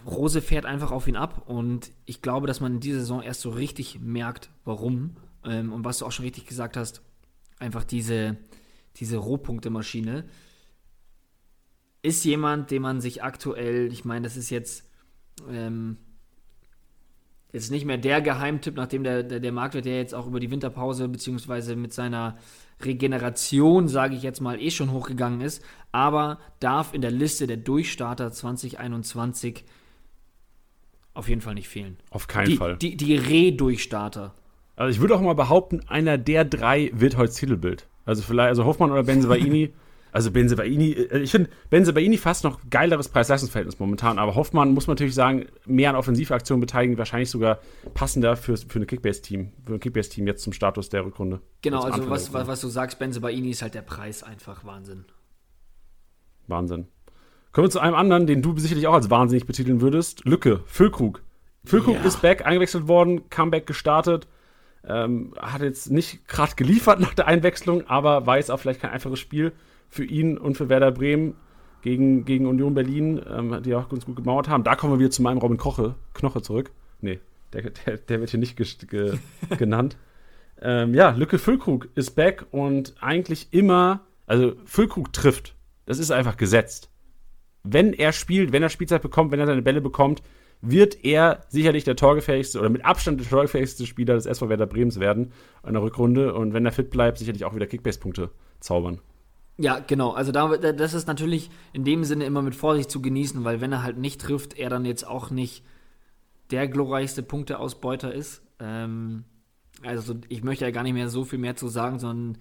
Rose fährt einfach auf ihn ab und ich glaube, dass man in dieser Saison erst so richtig merkt, warum. Ähm, und was du auch schon richtig gesagt hast, einfach diese, diese Rohpunkte-Maschine ist jemand, den man sich aktuell, ich meine, das ist jetzt, ähm, jetzt nicht mehr der Geheimtipp, nachdem der, der, der Marktwert ja jetzt auch über die Winterpause beziehungsweise mit seiner Regeneration, sage ich jetzt mal, eh schon hochgegangen ist, aber darf in der Liste der Durchstarter 2021 auf jeden Fall nicht fehlen. Auf keinen die, Fall. Die, die Re-Durchstarter. Also ich würde auch mal behaupten, einer der drei wird heute Titelbild. Also vielleicht, also Hoffmann oder Benzebaini. also Benzebaini, äh, ich finde Benzebaini fast noch geileres Preis-Leistungsverhältnis momentan, aber Hoffmann muss man natürlich sagen, mehr an Offensivaktionen beteiligen, wahrscheinlich sogar passender für, für eine Kickbase-Team, für ein Kickbase-Team jetzt zum Status der Rückrunde. Genau, also was, was, was du sagst, Benzebaini ist halt der Preis einfach Wahnsinn. Wahnsinn. Kommen wir zu einem anderen, den du sicherlich auch als wahnsinnig betiteln würdest. Lücke, Füllkrug. Füllkrug ja. ist back, eingewechselt worden, Comeback gestartet. Ähm, hat jetzt nicht gerade geliefert nach der Einwechslung, aber war jetzt auch vielleicht kein einfaches Spiel für ihn und für Werder Bremen gegen, gegen Union Berlin, ähm, die auch ganz gut gemauert haben. Da kommen wir wieder zu meinem Robin Koche, Knoche zurück. Nee, der, der, der wird hier nicht ge ge genannt. Ähm, ja, Lücke Füllkrug ist back und eigentlich immer, also Füllkrug trifft. Das ist einfach gesetzt. Wenn er spielt, wenn er Spielzeit bekommt, wenn er seine Bälle bekommt, wird er sicherlich der torgefähigste oder mit Abstand der torgefähigste Spieler des SV Werder Brems werden in der Rückrunde und wenn er fit bleibt, sicherlich auch wieder Kickbase-Punkte zaubern. Ja, genau. Also da, das ist natürlich in dem Sinne immer mit Vorsicht zu genießen, weil wenn er halt nicht trifft, er dann jetzt auch nicht der glorreichste Punkteausbeuter ist. Ähm, also ich möchte ja gar nicht mehr so viel mehr zu sagen, sondern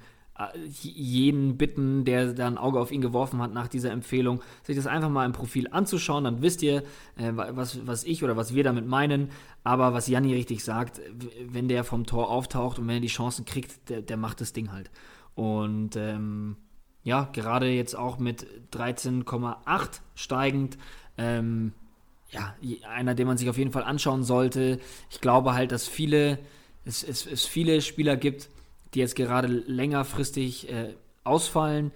jeden bitten, der da ein Auge auf ihn geworfen hat nach dieser Empfehlung, sich das einfach mal im Profil anzuschauen. Dann wisst ihr, äh, was, was ich oder was wir damit meinen. Aber was Janni richtig sagt, wenn der vom Tor auftaucht und wenn er die Chancen kriegt, der, der macht das Ding halt. Und ähm, ja, gerade jetzt auch mit 13,8 steigend. Ähm, ja, einer, den man sich auf jeden Fall anschauen sollte. Ich glaube halt, dass viele, es, es, es viele Spieler gibt, die jetzt gerade längerfristig äh, ausfallen.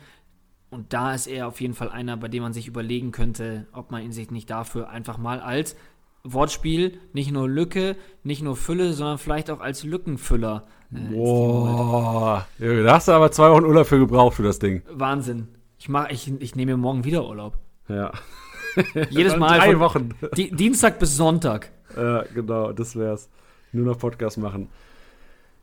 Und da ist er auf jeden Fall einer, bei dem man sich überlegen könnte, ob man ihn sich nicht dafür einfach mal als Wortspiel, nicht nur Lücke, nicht nur Fülle, sondern vielleicht auch als Lückenfüller. Äh, Boah, da hast du aber zwei Wochen Urlaub für gebraucht für das Ding. Wahnsinn. Ich, mach, ich, ich nehme mir morgen wieder Urlaub. Ja. Jedes Mal. Drei Wochen. Di Dienstag bis Sonntag. Ja, genau, das wär's. Nur noch Podcast machen.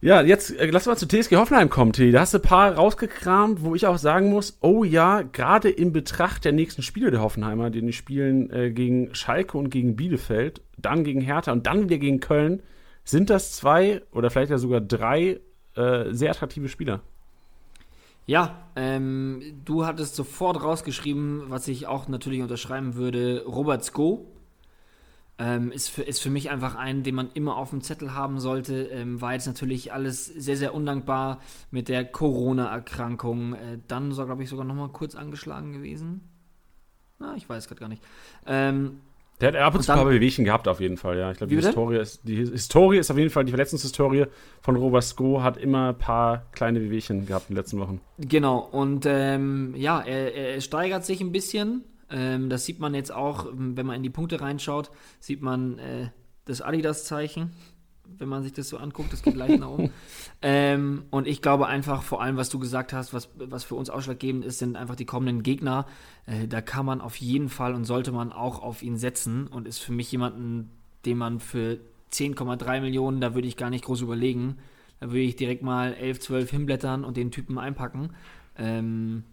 Ja, jetzt äh, lass mal zu TSG Hoffenheim kommen, T. Da hast du ein paar rausgekramt, wo ich auch sagen muss, oh ja, gerade in Betracht der nächsten Spiele der Hoffenheimer, die spielen äh, gegen Schalke und gegen Bielefeld, dann gegen Hertha und dann wieder gegen Köln, sind das zwei oder vielleicht ja sogar drei äh, sehr attraktive Spieler. Ja, ähm, du hattest sofort rausgeschrieben, was ich auch natürlich unterschreiben würde, Robert Sko ähm, ist, für, ist für mich einfach ein, den man immer auf dem Zettel haben sollte. Ähm, war jetzt natürlich alles sehr, sehr undankbar mit der Corona-Erkrankung. Äh, dann, so, glaube ich, sogar nochmal kurz angeschlagen gewesen. Na, ich weiß gerade gar nicht. Ähm, der hat ab und zu ein paar Bewegchen gehabt, auf jeden Fall, ja. Ich glaube, die Historie ist, die Historie ist auf jeden Fall, die Verletzungshistorie von Robert Sko hat immer ein paar kleine Bewegchen gehabt in den letzten Wochen. Genau, und ähm, ja, er, er steigert sich ein bisschen. Ähm, das sieht man jetzt auch, wenn man in die Punkte reinschaut, sieht man äh, das Adidas-Zeichen, wenn man sich das so anguckt, das geht leicht nach oben. Ähm, und ich glaube einfach, vor allem, was du gesagt hast, was, was für uns ausschlaggebend ist, sind einfach die kommenden Gegner. Äh, da kann man auf jeden Fall und sollte man auch auf ihn setzen und ist für mich jemanden, den man für 10,3 Millionen, da würde ich gar nicht groß überlegen. Da würde ich direkt mal 11, 12 hinblättern und den Typen einpacken. Ähm,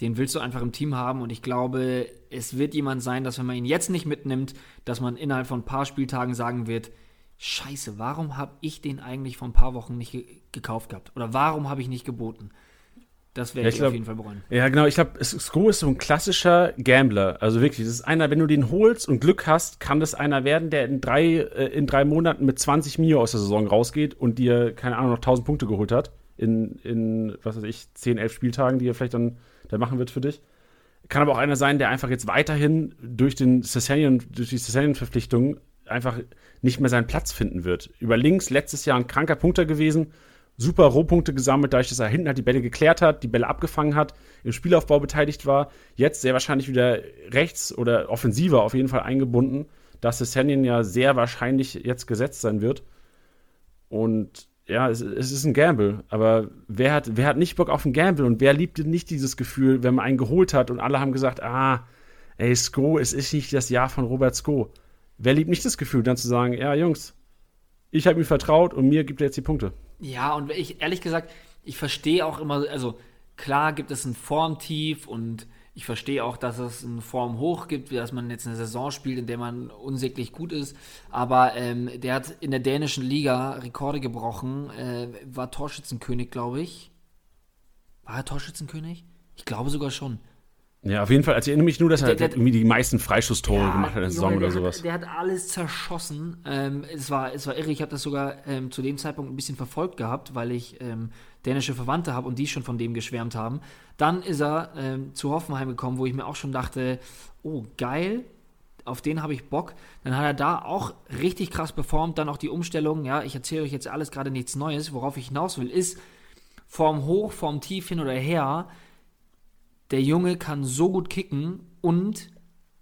den willst du einfach im Team haben und ich glaube, es wird jemand sein, dass wenn man ihn jetzt nicht mitnimmt, dass man innerhalb von ein paar Spieltagen sagen wird, Scheiße, warum habe ich den eigentlich vor ein paar Wochen nicht ge gekauft gehabt? Oder warum habe ich nicht geboten? Das werde ja, ich, ich auf jeden Fall bereuen. Ja, genau. Ich glaube, Sko ist so ein klassischer Gambler. Also wirklich, das ist einer, wenn du den holst und Glück hast, kann das einer werden, der in drei, äh, in drei Monaten mit 20 Mio aus der Saison rausgeht und dir, keine Ahnung, noch 1000 Punkte geholt hat. In, in was weiß ich, 10, 11 Spieltagen, die er vielleicht dann der machen wird für dich. Kann aber auch einer sein, der einfach jetzt weiterhin durch, den Cessanian, durch die Cessanian-Verpflichtung einfach nicht mehr seinen Platz finden wird. Über links letztes Jahr ein kranker Punkter gewesen, super Rohpunkte gesammelt, dadurch, dass er hinten halt die Bälle geklärt hat, die Bälle abgefangen hat, im Spielaufbau beteiligt war. Jetzt sehr wahrscheinlich wieder rechts oder offensiver auf jeden Fall eingebunden, dass Cessanian ja sehr wahrscheinlich jetzt gesetzt sein wird. Und ja, es, es, ist ein Gamble, aber wer hat, wer hat nicht Bock auf ein Gamble und wer liebt nicht dieses Gefühl, wenn man einen geholt hat und alle haben gesagt, ah, ey, Sko, es ist nicht das Jahr von Robert Sko. Wer liebt nicht das Gefühl, dann zu sagen, ja, Jungs, Ich habe ihm vertraut und mir gibt er jetzt die Punkte. Ja, und ich, ehrlich gesagt, ich verstehe auch immer, also klar gibt es ein Formtief und ich verstehe auch, dass es ein Formhoch gibt, dass man jetzt eine Saison spielt, in der man unsäglich gut ist. Aber ähm, der hat in der dänischen Liga Rekorde gebrochen, äh, war Torschützenkönig, glaube ich. War er Torschützenkönig? Ich glaube sogar schon. Ja, auf jeden Fall. Also ich erinnere mich nur, dass er Der- irgendwie die meisten Freischusstore gemacht hat in der Saison Junge, oder der sowas. Hat, der hat alles zerschossen. Ähm, es, war, es war irre. Ich habe das sogar ähm, zu dem Zeitpunkt ein bisschen verfolgt gehabt, weil ich ähm, dänische Verwandte habe und die schon von dem geschwärmt haben. Dann ist er ähm, zu Hoffenheim gekommen, wo ich mir auch schon dachte, oh, geil, auf den habe ich Bock. Dann hat er da auch richtig krass performt. Dann auch die Umstellung. Ja, ich erzähle euch jetzt alles gerade nichts Neues. Worauf ich hinaus will, ist Form hoch, Form tief hin oder her. Der Junge kann so gut kicken und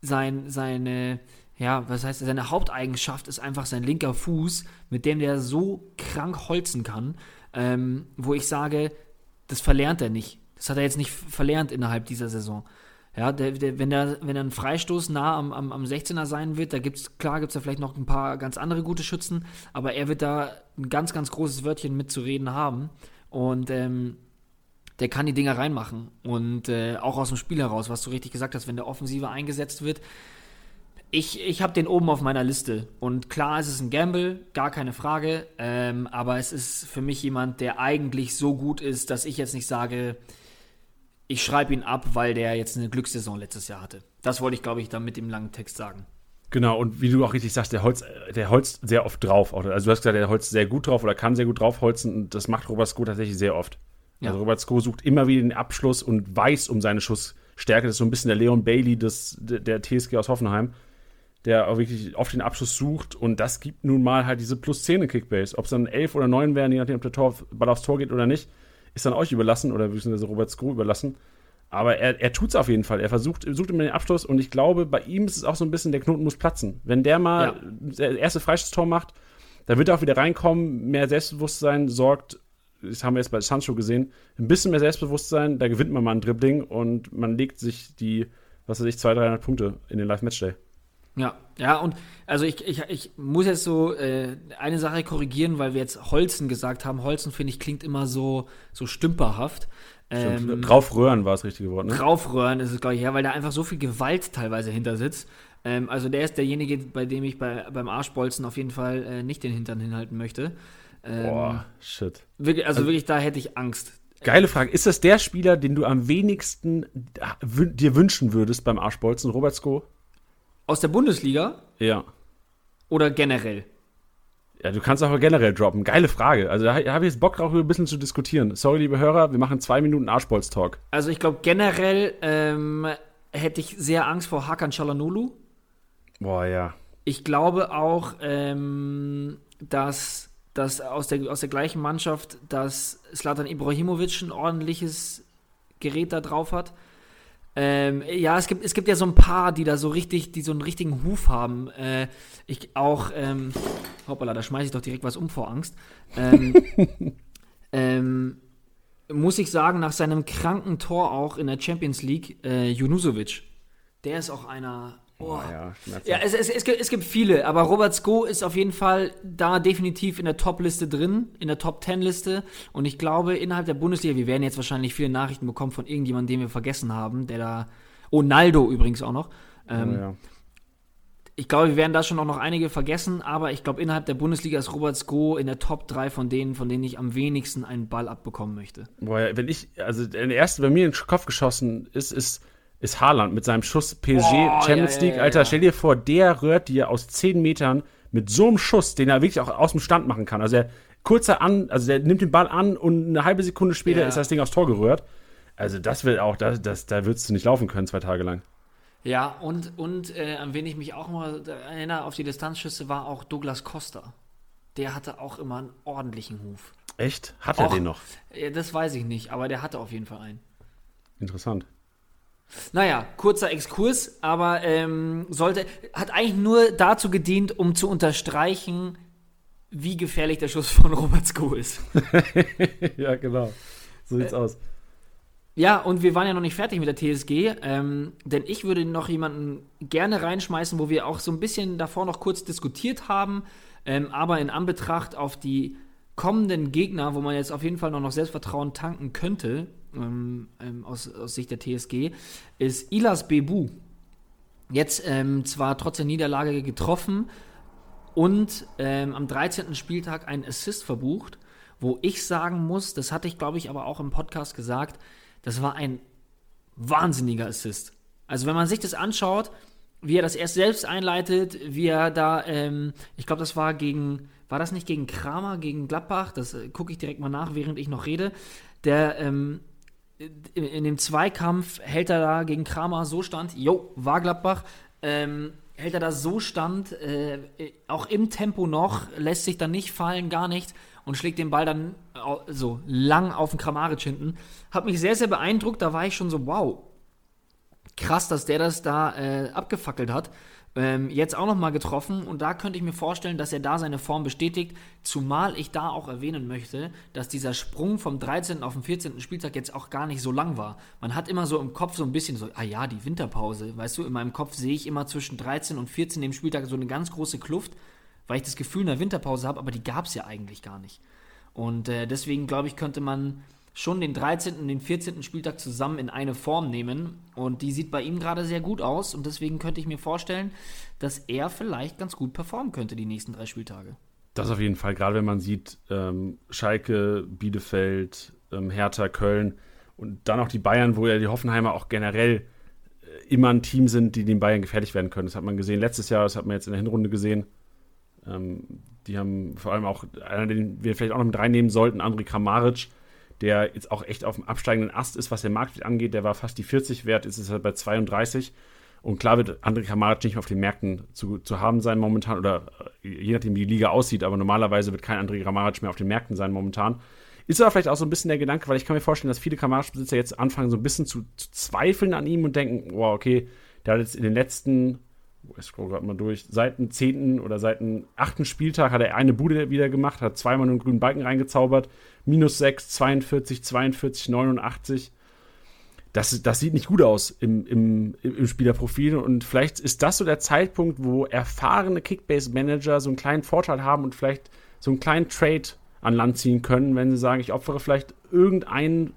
sein, seine, ja, was heißt, seine Haupteigenschaft ist einfach sein linker Fuß, mit dem der so krank holzen kann, ähm, wo ich sage, das verlernt er nicht. Das hat er jetzt nicht verlernt innerhalb dieser Saison. Ja, der, der, wenn, der, wenn er ein Freistoß nah am, am, am 16er sein wird, da gibt's, klar gibt es da vielleicht noch ein paar ganz andere gute Schützen, aber er wird da ein ganz, ganz großes Wörtchen mitzureden haben. Und ähm, der kann die Dinger reinmachen. Und äh, auch aus dem Spiel heraus, was du richtig gesagt hast, wenn der Offensive eingesetzt wird. Ich, ich habe den oben auf meiner Liste. Und klar, es ist ein Gamble, gar keine Frage. Ähm, aber es ist für mich jemand, der eigentlich so gut ist, dass ich jetzt nicht sage, ich schreibe ihn ab, weil der jetzt eine Glückssaison letztes Jahr hatte. Das wollte ich, glaube ich, dann mit dem langen Text sagen. Genau, und wie du auch richtig sagst, der holzt, der holzt sehr oft drauf. Also du hast gesagt, der holzt sehr gut drauf oder kann sehr gut draufholzen und das macht Robert Sko tatsächlich sehr oft. Ja. Also Robert Sko sucht immer wieder den Abschluss und weiß um seine Schussstärke. Das ist so ein bisschen der Leon Bailey des, der TSG aus Hoffenheim, der auch wirklich oft den Abschluss sucht und das gibt nun mal halt diese plus 10 in Kickbase. Ob es dann 11 oder 9 wären, je nachdem, ob der Tor, Ball aufs Tor geht oder nicht, ist dann euch überlassen oder beziehungsweise Robert Sko überlassen. Aber er, er tut es auf jeden Fall. Er versucht, sucht immer den Abschluss und ich glaube, bei ihm ist es auch so ein bisschen, der Knoten muss platzen. Wenn der mal Ja. das erste Freistoßtor macht, dann wird er auch wieder reinkommen, mehr Selbstbewusstsein sorgt, das haben wir jetzt bei Sancho gesehen, ein bisschen mehr Selbstbewusstsein, da gewinnt man mal ein Dribbling und man legt sich die, was weiß ich, 200, 300 Punkte in den Live-Matchday. Ja, ja, und also ich, ich, ich muss jetzt so äh, eine Sache korrigieren, weil wir jetzt Holzen gesagt haben. Holzen, finde ich, klingt immer so, so stümperhaft. Ähm, Draufröhren war das richtige Wort, ne? Draufröhren ist es, glaube ich, ja, weil da einfach so viel Gewalt teilweise hinter sitzt. Ähm, also der ist derjenige, bei dem ich bei, beim Arschbolzen auf jeden Fall äh, nicht den Hintern hinhalten möchte. Ähm, Boah, shit. Wirklich, also, wirklich, da hätte ich Angst. Geile Frage. Ist das der Spieler, den du am wenigsten ah, dir wünschen würdest beim Arschbolzen, Robert Sko? Aus der Bundesliga Ja. oder generell? Ja, du kannst auch generell droppen. Geile Frage. Also da habe ich jetzt Bock drauf, ein bisschen zu diskutieren. Sorry, liebe Hörer, wir machen zwei Minuten Arschbolz-Talk. Also ich glaube generell ähm, hätte ich sehr Angst vor Hakan Çalhanoğlu. Boah, ja. Ich glaube auch, ähm, dass, dass aus, der, aus der gleichen Mannschaft, dass Slatan Ibrahimovic ein ordentliches Gerät da drauf hat. Ähm, ja, es gibt, es gibt ja so ein paar, die da so richtig, die so einen richtigen Huf haben. Äh, ich auch, ähm, hoppala, da schmeiße ich doch direkt was um vor Angst. Ähm, ähm, muss ich sagen, nach seinem kranken Tor auch in der Champions League, äh, Junusovic, der ist auch einer. Oh, ja, ja, es, es, es, gibt, es gibt viele, aber Robert Sko ist auf jeden Fall da definitiv in der Top-Liste drin, in der Top-10-Liste. Und ich glaube, innerhalb der Bundesliga, wir werden jetzt wahrscheinlich viele Nachrichten bekommen von irgendjemandem, den wir vergessen haben, der da. Oh, Naldo übrigens auch noch. Ähm, ja. Ich glaube, wir werden da schon auch noch einige vergessen, aber ich glaube, innerhalb der Bundesliga ist Robert Sko in der Top 3 von denen, von denen ich am wenigsten einen Ball abbekommen möchte. Boah, ja, wenn ich, also der erste bei mir in den Kopf geschossen ist, ist, ist Haaland mit seinem Schuss PSG Boah, Champions ja, League. ja, Alter, ja. stell dir vor, der rührt dir aus 10 Metern mit so einem Schuss, den er wirklich auch aus dem Stand machen kann. Also er kurzer an, also der nimmt den Ball an und eine halbe Sekunde später ist das Ding aufs Tor gerührt. Also das will auch, das, das, da würdest du nicht laufen können, zwei Tage lang. Ja, und, und äh, an wen ich mich auch mal erinnere auf die Distanzschüsse war auch Douglas Costa. Der hatte auch immer einen ordentlichen Huf. Echt? Hat er Och. den noch? Ja, das weiß ich nicht, aber der hatte auf jeden Fall einen. Interessant. Naja, kurzer Exkurs, aber ähm, sollte, hat eigentlich nur dazu gedient, um zu unterstreichen, wie gefährlich der Schuss von Robert Sko ist. ja, genau. So sieht's Äh, aus. Ja, und wir waren ja noch nicht fertig mit der TSG, ähm, denn ich würde noch jemanden gerne reinschmeißen, wo wir auch so ein bisschen davor noch kurz diskutiert haben, ähm, aber in Anbetracht auf die kommenden Gegner, wo man jetzt auf jeden Fall noch, noch Selbstvertrauen tanken könnte, ähm, ähm aus, aus Sicht der TSG, ist Ilas Bebu. Jetzt ähm, zwar trotz der Niederlage getroffen und ähm, am 13. Spieltag einen Assist verbucht, wo ich sagen muss, das hatte ich glaube ich aber auch im Podcast gesagt, das war ein wahnsinniger Assist. Also wenn man sich das anschaut, wie er das erst selbst einleitet, wie er da, ähm, ich glaube, das war gegen, war das nicht gegen Kramer, gegen Gladbach? Das äh, gucke ich direkt mal nach, während ich noch rede. Der ähm, in, in, dem Zweikampf hält er da gegen Kramer so stand, jo, war Gladbach, ähm, hält er da so stand, äh, auch im Tempo noch, lässt sich dann nicht fallen, gar nichts und schlägt den Ball dann so lang auf den Kramaric hinten. Hat mich sehr, sehr beeindruckt. Da war ich schon so, wow, krass, dass der das da äh, abgefackelt hat. Ähm, jetzt auch nochmal getroffen und da könnte ich mir vorstellen, dass er da seine Form bestätigt, zumal ich da auch erwähnen möchte, dass dieser Sprung vom 13. auf den 14. Spieltag jetzt auch gar nicht so lang war. Man hat immer so im Kopf so ein bisschen so, ah ja, die Winterpause, weißt du, in meinem Kopf sehe ich immer zwischen 13 und 14 dem Spieltag so eine ganz große Kluft weil ich das Gefühl einer Winterpause habe, aber die gab es ja eigentlich gar nicht. Und äh, deswegen glaube ich, könnte man schon den 13. und den 14. Spieltag zusammen in eine Form nehmen. Und die sieht bei ihm gerade sehr gut aus. Und deswegen könnte ich mir vorstellen, dass er vielleicht ganz gut performen könnte die nächsten drei Spieltage. Das auf jeden Fall, gerade wenn man sieht, ähm, Schalke, Bielefeld, ähm, Hertha, Köln und dann auch die Bayern, wo ja die Hoffenheimer auch generell äh, immer ein Team sind, die den Bayern gefährlich werden können. Das hat man gesehen letztes Jahr, das hat man jetzt in der Hinrunde gesehen. Ähm, die haben vor allem auch, einer, den wir vielleicht auch noch mit reinnehmen sollten, André Kramaric, der jetzt auch echt auf dem absteigenden Ast ist, was der Marktwert angeht. Der war fast die 40 wert, ist es halt bei 32. Und klar wird André Kramaric nicht mehr auf den Märkten zu, zu haben sein momentan, oder äh, je nachdem, wie die Liga aussieht, aber normalerweise wird kein André Kramaric mehr auf den Märkten sein momentan. Ist aber vielleicht auch so ein bisschen der Gedanke, weil ich kann mir vorstellen, dass viele Kramaric-Besitzer jetzt anfangen, so ein bisschen zu, zu zweifeln an ihm und denken, wow, okay, der hat jetzt in den letzten ich scroll gerade mal durch, seit dem 10. oder seit dem 8. Spieltag hat er eine Bude wieder gemacht, hat zweimal einen grünen Balken reingezaubert. Minus 6, 42, 42, 89. Das, das sieht nicht gut aus im, im, im Spielerprofil. Und vielleicht ist das so der Zeitpunkt, wo erfahrene Kickbase-Manager so einen kleinen Vorteil haben und vielleicht so einen kleinen Trade an Land ziehen können, wenn sie sagen, ich opfere vielleicht irgendeinen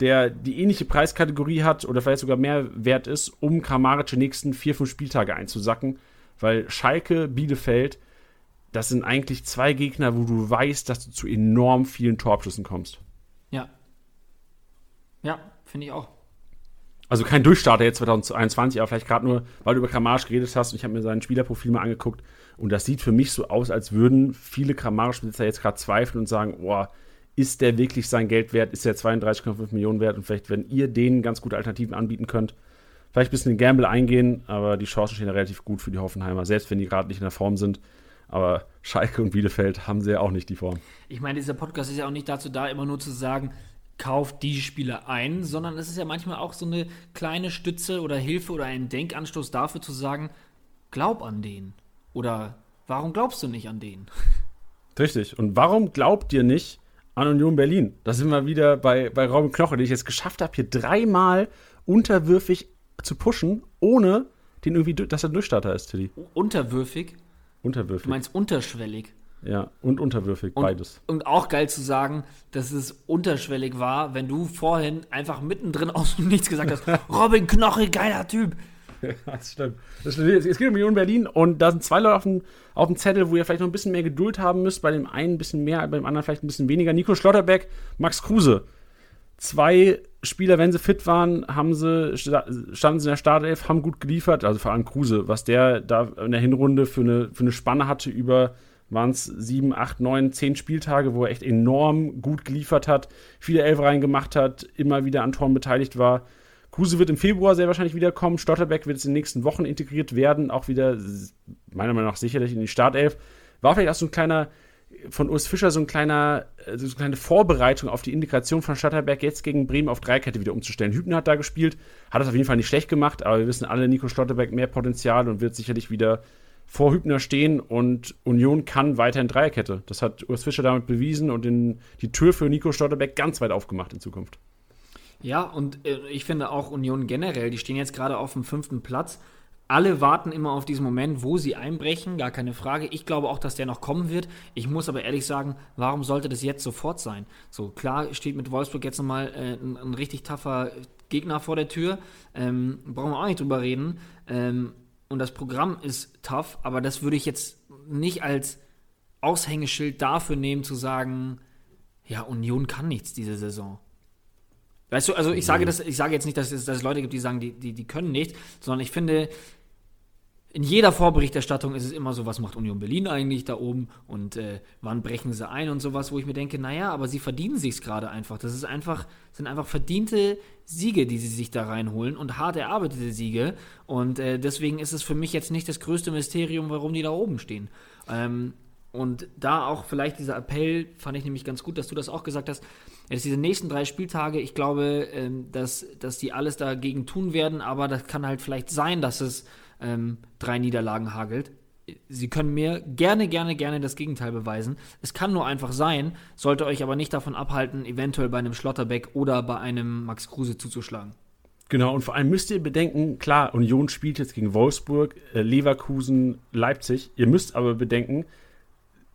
der die ähnliche Preiskategorie hat oder vielleicht sogar mehr wert ist, um Kramaric die nächsten vier, fünf Spieltage einzusacken. Weil Schalke, Bielefeld, das sind eigentlich zwei Gegner, wo du weißt, dass du zu enorm vielen Torabschüssen kommst. Ja. Ja, finde ich auch. Also kein Durchstarter jetzt 2021, aber vielleicht gerade nur, weil du über Kramaric geredet hast und ich habe mir sein Spielerprofil mal angeguckt und das sieht für mich so aus, als würden viele Kramaric-Besitzer jetzt gerade zweifeln und sagen, boah, ist der wirklich sein Geld wert? Ist der 32,5 Millionen wert? Und vielleicht, wenn ihr denen ganz gute Alternativen anbieten könnt, vielleicht ein bisschen den Gamble eingehen, aber die Chancen stehen relativ gut für die Hoffenheimer, selbst wenn die gerade nicht in der Form sind. Aber Schalke und Bielefeld haben sie ja auch nicht die Form. Ich meine, dieser Podcast ist ja auch nicht dazu da, immer nur zu sagen, kauft die Spieler ein, sondern es ist ja manchmal auch so eine kleine Stütze oder Hilfe oder ein Denkanstoß dafür zu sagen, glaub an den. Oder warum glaubst du nicht an den? Richtig. Und warum glaubt ihr nicht, an Union Berlin. Da sind wir wieder bei, bei Robin Knoche, den ich jetzt geschafft habe, hier dreimal unterwürfig zu pushen, ohne den irgendwie, dass er Durchstarter ist, Tilly. Unterwürfig? Unterwürfig. Du meinst unterschwellig? Ja, und unterwürfig, und, beides. Und auch geil zu sagen, dass es unterschwellig war, wenn du vorhin einfach mittendrin aus dem Nichts gesagt hast, Robin Knoche, geiler Typ. Das stimmt. Das stimmt. Es geht um Union Berlin und da sind zwei Leute auf dem, auf dem Zettel, wo ihr vielleicht noch ein bisschen mehr Geduld haben müsst. Bei dem einen ein bisschen mehr, bei dem anderen vielleicht ein bisschen weniger. Nico Schlotterbeck, Max Kruse. Zwei Spieler, wenn sie fit waren, haben sie, standen sie in der Startelf, haben gut geliefert. Also vor allem Kruse, was der da in der Hinrunde für eine, für eine Spanne hatte über waren es sieben, acht, neun, zehn Spieltage, wo er echt enorm gut geliefert hat, viele Elfereien gemacht hat, immer wieder an Toren beteiligt war. Kruse wird im Februar sehr wahrscheinlich wiederkommen. Stotterbeck wird jetzt in den nächsten Wochen integriert werden, auch wieder, meiner Meinung nach, sicherlich in die Startelf. War vielleicht auch so ein kleiner, von Urs Fischer so ein kleiner, äh, so eine kleine Vorbereitung auf die Integration von Stotterbeck jetzt gegen Bremen auf Dreikette wieder umzustellen. Hübner hat da gespielt, hat das auf jeden Fall nicht schlecht gemacht, aber wir wissen alle, Nico Stotterbeck mehr Potenzial und wird sicherlich wieder vor Hübner stehen und Union kann weiterhin Dreierkette. Das hat Urs Fischer damit bewiesen und den, die Tür für Nico Stotterbeck ganz weit aufgemacht in Zukunft. Ja, und äh, ich finde auch Union generell, die stehen jetzt gerade auf dem fünften Platz. Alle warten immer auf diesen Moment, wo sie einbrechen, gar keine Frage. Ich glaube auch, dass der noch kommen wird. Ich muss aber ehrlich sagen, warum sollte das jetzt sofort sein? So, klar steht mit Wolfsburg jetzt nochmal äh, ein, ein richtig taffer Gegner vor der Tür. Ähm, brauchen wir auch nicht drüber reden. Ähm, und das Programm ist tough, aber das würde ich jetzt nicht als Aushängeschild dafür nehmen, zu sagen, ja, Union kann nichts diese Saison. Weißt du, also ich sage, das, ich sage jetzt nicht, dass es, dass es Leute gibt, die sagen, die, die, die können nicht, sondern ich finde, in jeder Vorberichterstattung ist es immer so, was macht Union Berlin eigentlich da oben und äh, wann brechen sie ein und sowas, wo ich mir denke, naja, aber sie verdienen sich gerade einfach. Das ist einfach, sind einfach verdiente Siege, die sie sich da reinholen und hart erarbeitete Siege. Und äh, deswegen ist es für mich jetzt nicht das größte Mysterium, warum die da oben stehen. Ähm, und da auch vielleicht dieser Appell, fand ich nämlich ganz gut, dass du das auch gesagt hast. Jetzt diese nächsten drei Spieltage, ich glaube, ähm, dass, dass die alles dagegen tun werden, aber das kann halt vielleicht sein, dass es ähm, drei Niederlagen hagelt. Sie können mir gerne, gerne, gerne das Gegenteil beweisen. Es kann nur einfach sein, sollte euch aber nicht davon abhalten, eventuell bei einem Schlotterbeck oder bei einem Max Kruse zuzuschlagen. Genau, und vor allem müsst ihr bedenken, klar, Union spielt jetzt gegen Wolfsburg, äh, Leverkusen, Leipzig. Ihr müsst aber bedenken,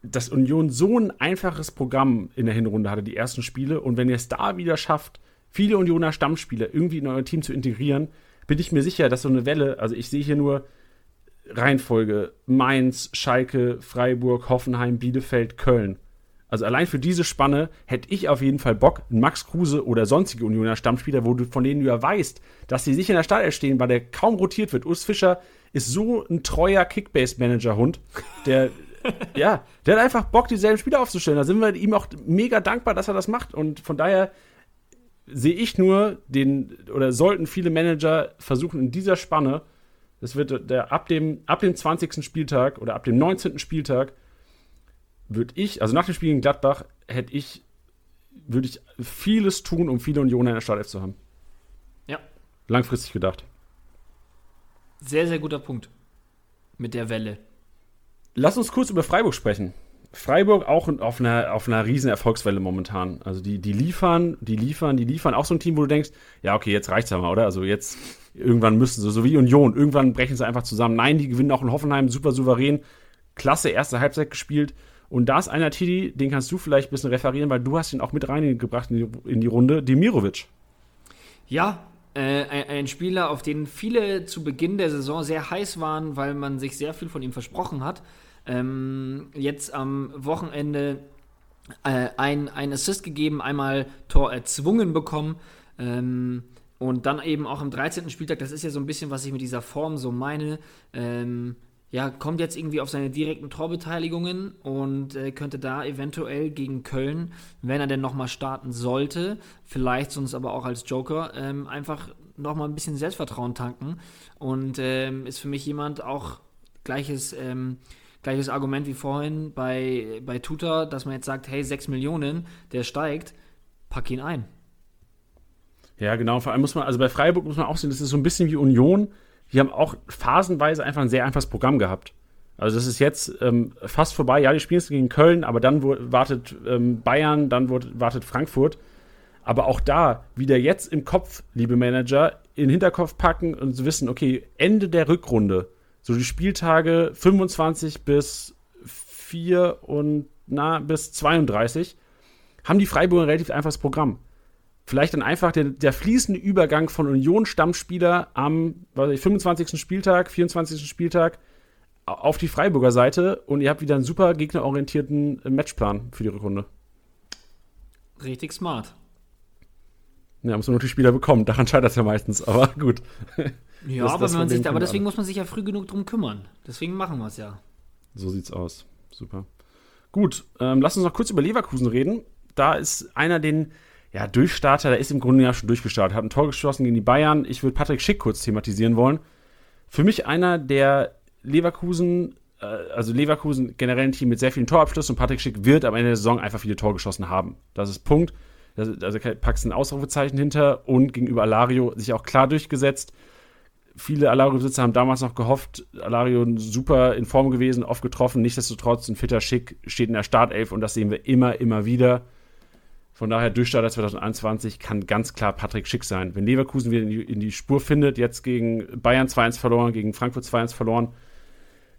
dass Union so ein einfaches Programm in der Hinrunde hatte, die ersten Spiele. Und wenn ihr es da wieder schafft, viele Unioner Stammspieler irgendwie in euer Team zu integrieren, bin ich mir sicher, dass so eine Welle, also ich sehe hier nur Reihenfolge: Mainz, Schalke, Freiburg, Hoffenheim, Bielefeld, Köln. Also allein für diese Spanne hätte ich auf jeden Fall Bock, Max Kruse oder sonstige Unioner Stammspieler, wo du von denen du ja weißt, dass sie sich in der Startelf stehen, weil der kaum rotiert wird. Urs Fischer ist so ein treuer Kickbase-Manager-Hund, der ja, der hat einfach Bock, dieselben Spieler aufzustellen. Da sind wir ihm auch mega dankbar, dass er das macht. Und von daher sehe ich nur den, oder sollten viele Manager versuchen, in dieser Spanne, das wird der ab dem, ab dem 20. Spieltag oder ab dem 19. Spieltag, würde ich, also nach dem Spiel in Gladbach, hätte ich, würde ich vieles tun, um viele Unionen in der Startelf zu haben. Ja. Langfristig gedacht. Sehr, sehr guter Punkt. Mit der Welle. Lass uns kurz über Freiburg sprechen. Freiburg auch auf einer, auf einer riesen Erfolgswelle momentan. Also die, die liefern, die liefern, die liefern. Auch so ein Team, wo du denkst, ja, okay, jetzt reicht's ja mal, oder? Also jetzt, irgendwann müssen sie, so wie Union, irgendwann brechen sie einfach zusammen. Nein, die gewinnen auch in Hoffenheim super souverän. Klasse erste Halbzeit gespielt. Und da ist einer, Tidi, den kannst du vielleicht ein bisschen referieren, weil du hast ihn auch mit reingebracht in die, in die Runde, Demirovic. Ja, äh, ein, ein, Spieler, auf den viele zu Beginn der Saison sehr heiß waren, weil man sich sehr viel von ihm versprochen hat. Ähm, jetzt am Wochenende äh, ein, ein Assist gegeben, einmal Tor erzwungen bekommen. Ähm, und dann eben auch am 13. Spieltag, das ist ja so ein bisschen, was ich mit dieser Form so meine. Ähm, ja, kommt jetzt irgendwie auf seine direkten Torbeteiligungen und äh, könnte da eventuell gegen Köln, wenn er denn nochmal starten sollte, vielleicht sonst aber auch als Joker, ähm, einfach nochmal ein bisschen Selbstvertrauen tanken. Und ähm, ist für mich jemand auch gleiches, ähm, gleiches Argument wie vorhin bei, bei Tuta, dass man jetzt sagt, hey, 6 Millionen, der steigt, pack ihn ein. Ja, genau. Vor allem muss man, also bei Freiburg muss man auch sehen, das ist so ein bisschen wie Union die haben auch phasenweise einfach ein sehr einfaches Programm gehabt. Also das ist jetzt ähm, fast vorbei. Ja, die spielen es gegen Köln, aber dann wartet ähm, Bayern, dann wartet Frankfurt. Aber auch da wieder jetzt im Kopf, liebe Manager, in den Hinterkopf packen und zu wissen, okay, Ende der Rückrunde, so die Spieltage 25 bis 4 und na, bis 32, haben die Freiburger ein relativ einfaches Programm vielleicht dann einfach der, der fließende Übergang von Union-Stammspieler am ich, 25. Spieltag, 24. Spieltag auf die Freiburger Seite und ihr habt wieder einen super gegnerorientierten Matchplan für die Rückrunde. Richtig smart. Ja, muss man nur die Spieler bekommen. Daran scheitert es ja meistens, aber gut. Ja, das, aber, das man sich, aber deswegen muss man sich ja früh genug drum kümmern. Deswegen machen wir es ja. So sieht's aus. Super. Gut, ähm, lass uns noch kurz über Leverkusen reden. Da ist einer, den ja, Durchstarter, der ist im Grunde ja schon durchgestartet, hat ein Tor geschossen gegen die Bayern. Ich würde Patrick Schick kurz thematisieren wollen. Für mich einer, der Leverkusen, äh, also Leverkusen generell ein Team mit sehr vielen Torabschlüssen und Patrick Schick wird am Ende der Saison einfach viele Tore geschossen haben. Das ist Punkt. Also packst ein Ausrufezeichen hinter und gegenüber Alario sich auch klar durchgesetzt. Viele Alario-Besitzer haben damals noch gehofft, Alario super in Form gewesen, oft getroffen. Nichtsdestotrotz, ein fitter Schick steht in der Startelf und das sehen wir immer, immer wieder. Von daher, Durchstarter 2021 kann ganz klar Patrick Schick sein. Wenn Leverkusen wieder in die, in die Spur findet, jetzt gegen Bayern 2-1 verloren, gegen Frankfurt 2-1 verloren,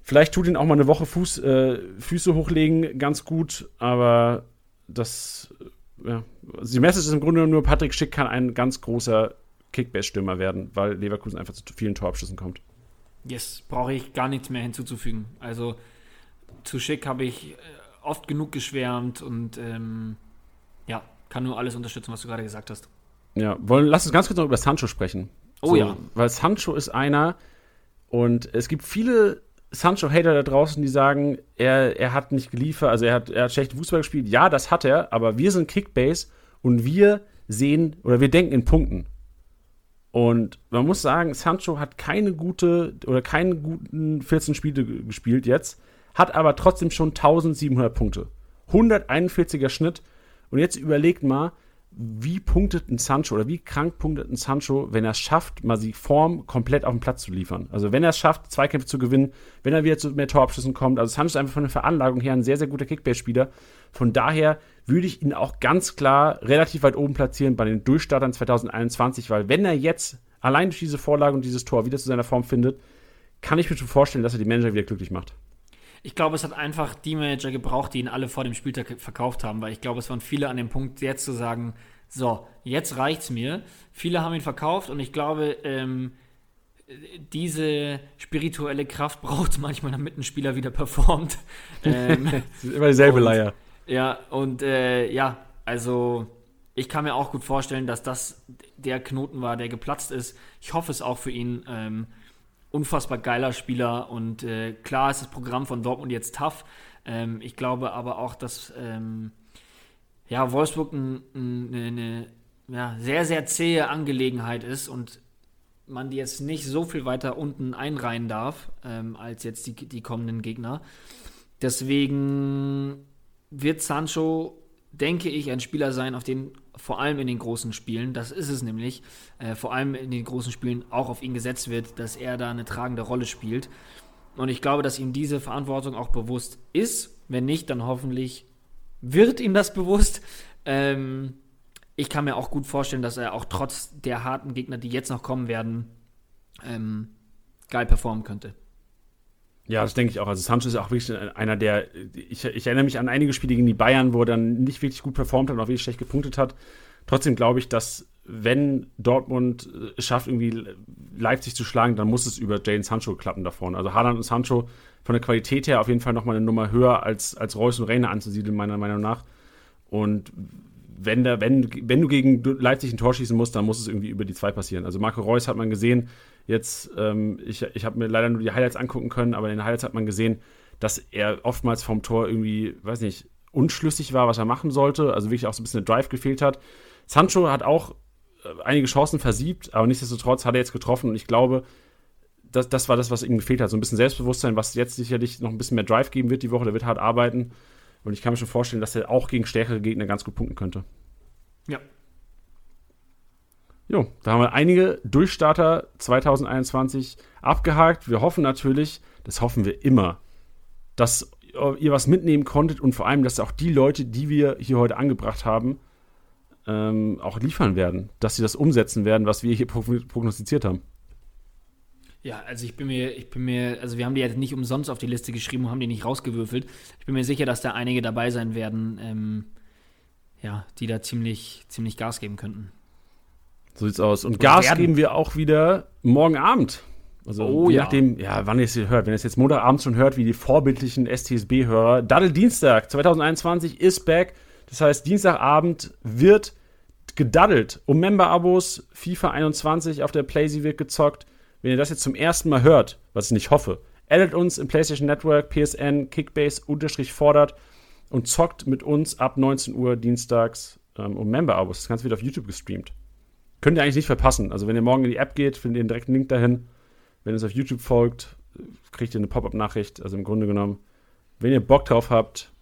vielleicht tut ihn auch mal eine Woche Fuß, äh, Füße hochlegen ganz gut, aber das, ja, also die Message ist im Grunde nur, Patrick Schick kann ein ganz großer Kickbase-Stürmer werden, weil Leverkusen einfach zu vielen Torabschüssen kommt. Yes, brauche ich gar nichts mehr hinzuzufügen. Also zu Schick habe ich äh, oft genug geschwärmt und ähm, ja, kann nur alles unterstützen, was du gerade gesagt hast. Ja, wollen, lass uns ganz kurz noch über Sancho sprechen. Oh so, ja. Weil Sancho ist einer und es gibt viele Sancho-Hater da draußen, die sagen, er, er hat nicht geliefert, also er hat, er hat schlecht Fußball gespielt. Ja, das hat er, aber wir sind Kickbase und wir sehen oder wir denken in Punkten. Und man muss sagen, Sancho hat keine gute oder keinen guten 14 Spiele gespielt jetzt, hat aber trotzdem schon 1700 Punkte. 141er Schnitt. Und jetzt überlegt mal, wie punktet ein Sancho oder wie krank punktet ein Sancho, wenn er es schafft, mal die Form komplett auf den Platz zu liefern. Also wenn er es schafft, Zweikämpfe zu gewinnen, wenn er wieder zu mehr Torabschüssen kommt. Also Sancho ist einfach von der Veranlagung her ein sehr, sehr guter Kickbase-Spieler. Von daher würde ich ihn auch ganz klar relativ weit oben platzieren bei den Durchstartern 2021, weil wenn er jetzt allein durch diese Vorlage und dieses Tor wieder zu seiner Form findet, kann ich mir schon vorstellen, dass er die Manager wieder glücklich macht. Ich glaube, es hat einfach die Manager gebraucht, die ihn alle vor dem Spieltag verkauft haben, weil ich glaube, es waren viele an dem Punkt, jetzt zu sagen, so, jetzt reicht's mir. Viele haben ihn verkauft und ich glaube, ähm, diese spirituelle Kraft braucht es manchmal, damit ein Spieler wieder performt. ähm, immer dieselbe und, Leier. Ja, und äh, ja, also ich kann mir auch gut vorstellen, dass das der Knoten war, der geplatzt ist. Ich hoffe es auch für ihn. Ähm, unfassbar geiler Spieler und äh, klar ist das Programm von Dortmund jetzt tough. Ähm, ich glaube aber auch, dass ähm, ja, Wolfsburg ein, ein, eine ja, sehr, sehr zähe Angelegenheit ist und man die jetzt nicht so viel weiter unten einreihen darf, ähm, als jetzt die, die kommenden Gegner. Deswegen wird Sancho, denke ich, ein Spieler sein, auf den vor allem in den großen Spielen, das ist es nämlich, äh, vor allem in den großen Spielen auch auf ihn gesetzt wird, dass er da eine tragende Rolle spielt. Und ich glaube, dass ihm diese Verantwortung auch bewusst ist. Wenn nicht, dann hoffentlich wird ihm das bewusst. Ähm, ich kann mir auch gut vorstellen, dass er auch trotz der harten Gegner, die jetzt noch kommen werden, ähm, geil performen könnte. Ja, das denke ich auch. Also Sancho ist auch wirklich einer, der, ich, ich, erinnere mich an einige Spiele gegen die Bayern, wo er dann nicht wirklich gut performt hat und auch wirklich schlecht gepunktet hat. Trotzdem glaube ich, dass wenn Dortmund es schafft, irgendwie Leipzig zu schlagen, dann muss es über Jane Sancho klappen da vorne. Also Haaland und Sancho von der Qualität her auf jeden Fall nochmal eine Nummer höher als, als Reus und Reiner anzusiedeln, meiner Meinung nach. Und wenn, der, wenn, wenn du gegen Leipzig ein Tor schießen musst, dann muss es irgendwie über die zwei passieren. Also Marco Reus hat man gesehen, jetzt, ähm, ich, ich habe mir leider nur die Highlights angucken können, aber in den Highlights hat man gesehen, dass er oftmals vom Tor irgendwie, weiß nicht, unschlüssig war, was er machen sollte. Also wirklich auch so ein bisschen der Drive gefehlt hat. Sancho hat auch äh, einige Chancen versiebt, aber nichtsdestotrotz hat er jetzt getroffen und ich glaube, das, das war das, was ihm gefehlt hat. So ein bisschen Selbstbewusstsein, was jetzt sicherlich noch ein bisschen mehr Drive geben wird die Woche. Der wird hart arbeiten. Und ich kann mir schon vorstellen, dass er auch gegen stärkere Gegner ganz gut punkten könnte. Ja. Jo, da haben wir einige Durchstarter 2021 abgehakt. Wir hoffen natürlich, das hoffen wir immer, dass ihr was mitnehmen konntet und vor allem, dass auch die Leute, die wir hier heute angebracht haben, ähm, auch liefern werden, dass sie das umsetzen werden, was wir hier prognostiziert haben. Ja, also ich bin mir, ich bin mir, also wir haben die jetzt nicht umsonst auf die Liste geschrieben und haben die nicht rausgewürfelt. Ich bin mir sicher, dass da einige dabei sein werden, ähm, ja, die da ziemlich, ziemlich Gas geben könnten. So sieht's aus. Und Gas werden. geben wir auch wieder morgen Abend. Also oh, je ja. nachdem, ja, wann ihr es hört. Wenn ihr es jetzt Montagabend schon hört, wie die vorbildlichen STSB-Hörer. Daddel Dienstag 2021 ist back. Das heißt, Dienstagabend wird gedaddelt um Member-Abos. FIFA 21 auf der Playsee wird gezockt. Wenn ihr das jetzt zum ersten Mal hört, was ich nicht hoffe, addet uns im PlayStation Network, PSN, Kickbase unterstrich fordert und zockt mit uns ab 19 Uhr dienstags ähm, um Member-Abos. Das Ganze wird auf YouTube gestreamt. Könnt ihr eigentlich nicht verpassen. Also wenn ihr morgen in die App geht, findet ihr einen direkten Link dahin. Wenn ihr es auf YouTube folgt, kriegt ihr eine Pop-Up-Nachricht. Also im Grunde genommen, wenn ihr Bock drauf habt,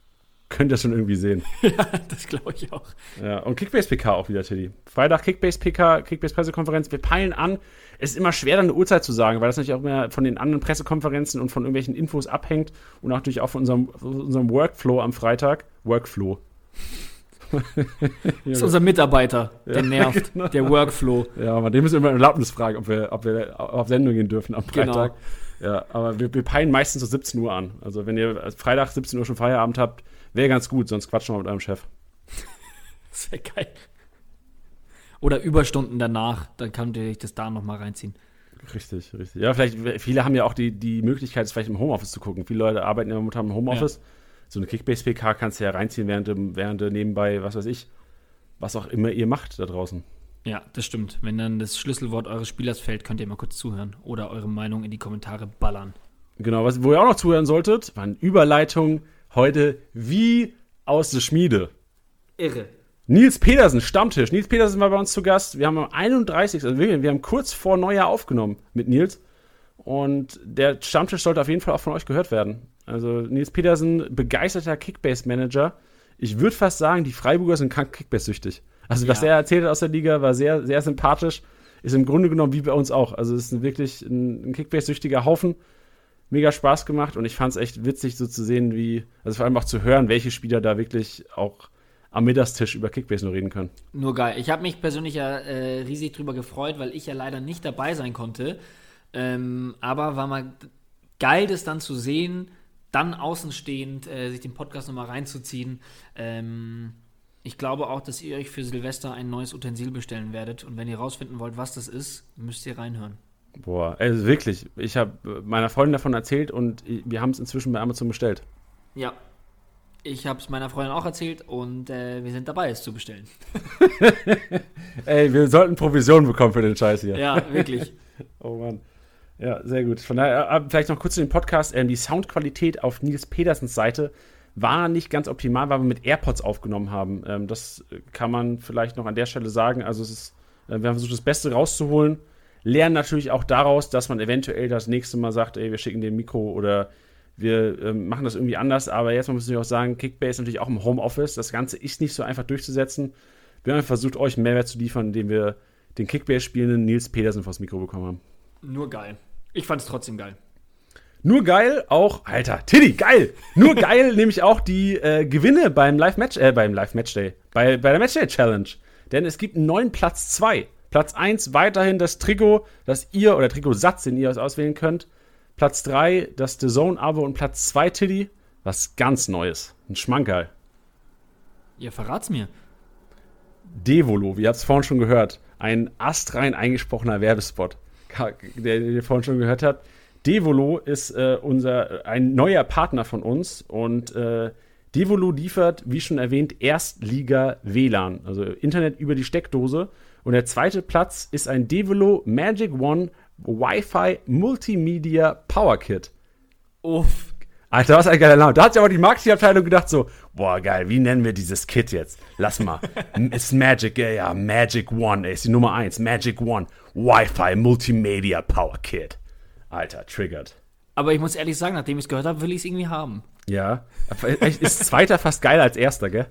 könnt ihr schon irgendwie sehen. ja, das glaube ich auch. Ja, und Kickbase PK auch wieder, Teddy. Freitag Kickbase PK, Kickbase Pressekonferenz. Wir peilen an. Es ist immer schwer, dann eine Uhrzeit zu sagen, weil das natürlich auch immer von den anderen Pressekonferenzen und von irgendwelchen Infos abhängt und natürlich auch von unserem, von unserem Workflow am Freitag. Workflow. Das ist unser Mitarbeiter, der Ja, nervt, genau. der Workflow. Ja, aber dem müssen wir immer Erlaubnis fragen, ob wir, ob wir auf Sendung gehen dürfen am Genau. Freitag. Ja, aber wir, wir peilen meistens so 17 Uhr an. Also wenn ihr Freitag 17 Uhr schon Feierabend habt, wäre ganz gut, sonst quatschen wir mit eurem Chef. Das wäre geil. Oder Überstunden danach, dann könnt ihr euch das da nochmal reinziehen. Richtig, richtig. Ja, vielleicht, viele haben ja auch die, die Möglichkeit, es vielleicht im Homeoffice zu gucken. Viele Leute arbeiten ja momentan im Homeoffice. So eine Kickbase-PK kannst du ja reinziehen, während du, während du nebenbei, was weiß ich, was auch immer ihr macht da draußen. Ja, das stimmt. Wenn dann das Schlüsselwort eures Spielers fällt, könnt ihr mal kurz zuhören oder eure Meinung in die Kommentare ballern. Genau, was, wo ihr auch noch zuhören solltet, waren Überleitungen heute wie aus der Schmiede. Irre. Nils Petersen, Stammtisch. Nils Petersen war bei uns zu Gast. Wir haben am 31. Also wir, wir haben kurz vor Neujahr aufgenommen mit Nils. Und der Stammtisch sollte auf jeden Fall auch von euch gehört werden. Also Nils Petersen, begeisterter Kickbase-Manager. Ich würde fast sagen, die Freiburger sind krank Kickbase-süchtig. Also was Ja. er erzählt hat aus der Liga, war sehr, sehr sympathisch. Ist im Grunde genommen wie bei uns auch. Also es ist wirklich ein, ein Kickbase-süchtiger Haufen. Mega Spaß gemacht und ich fand es echt witzig, so zu sehen, wie, also vor allem auch zu hören, welche Spieler da wirklich auch am Mittagstisch über Kickbase nur reden können. Nur geil. Ich habe mich persönlich ja äh, riesig drüber gefreut, weil ich ja leider nicht dabei sein konnte. Ähm, aber war mal geil, das dann zu sehen, dann außenstehend äh, sich den Podcast nochmal reinzuziehen. Ähm, ich glaube auch, dass ihr euch für Silvester ein neues Utensil bestellen werdet. Und wenn ihr rausfinden wollt, was das ist, müsst ihr reinhören. Boah, also wirklich. Ich habe meiner Freundin davon erzählt und wir haben es inzwischen bei Amazon bestellt. Ja. Ich habe es meiner Freundin auch erzählt und äh, wir sind dabei, es zu bestellen. Ey, wir sollten Provision bekommen für den Scheiß hier. Ja, wirklich. Oh Mann. Ja, sehr gut. Von daher, äh, vielleicht noch kurz zu dem Podcast. Ähm, die Soundqualität auf Nils Petersens Seite war nicht ganz optimal, weil wir mit AirPods aufgenommen haben. Ähm, das kann man vielleicht noch an der Stelle sagen. Also ist, äh, wir haben versucht, das Beste rauszuholen. Lernen natürlich auch daraus, dass man eventuell das nächste Mal sagt, ey, wir schicken den Mikro oder wir ähm, machen das irgendwie anders. Aber jetzt müssen wir auch sagen, Kickbase ist natürlich auch im Homeoffice. Das Ganze ist nicht so einfach durchzusetzen. Wir haben versucht, euch einen Mehrwert zu liefern, indem wir den Kickbase-spielenden Nils Petersen vors Mikro bekommen haben. Nur geil. Ich fand es trotzdem geil. Nur geil auch, Alter, Tiddy, geil. Nur geil nämlich auch die äh, Gewinne beim Live-Match, äh, beim Live-Matchday, bei, bei der Matchday-Challenge. Denn es gibt einen neuen Platz 2. Platz 1 weiterhin das Trikot, das ihr, oder Trikotsatz, den ihr auswählen könnt. Platz 3 das The Zone-Abo und Platz 2, Tiddy, was ganz Neues. Ein Schmankerl. Ihr verrat's mir. Devolo, wie ihr habt es vorhin schon gehört, ein astrein eingesprochener Werbespot, der ihr vorhin schon gehört habt. Devolo ist äh, unser ein neuer Partner von uns und äh, Devolo liefert, wie schon erwähnt, Erstliga WLAN, also Internet über die Steckdose. Und der zweite Platz ist ein Devolo Magic One Wi-Fi Multimedia Power Kit. Uff. Alter, was ein geiler Name. Da hat sich aber die Marketingabteilung gedacht so, boah, geil, wie nennen wir dieses Kit jetzt? Lass mal. ist Magic, ja, ja, Magic One, ey, ist die Nummer eins. Magic One, Wi-Fi Multimedia Power Kit. Alter, triggered. Aber ich muss ehrlich sagen, nachdem ich es gehört habe, will ich es irgendwie haben. Ja, ist zweiter fast geiler als erster, gell?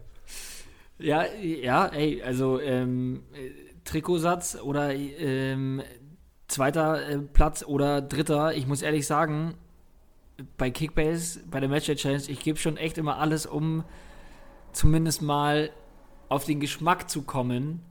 Ja, ja, ey, also ähm, äh, Trikotsatz oder ähm, zweiter äh, Platz oder dritter. Ich muss ehrlich sagen, bei Kickbase, bei der Matchday Challenge, ich gebe schon echt immer alles, um zumindest mal auf den Geschmack zu kommen,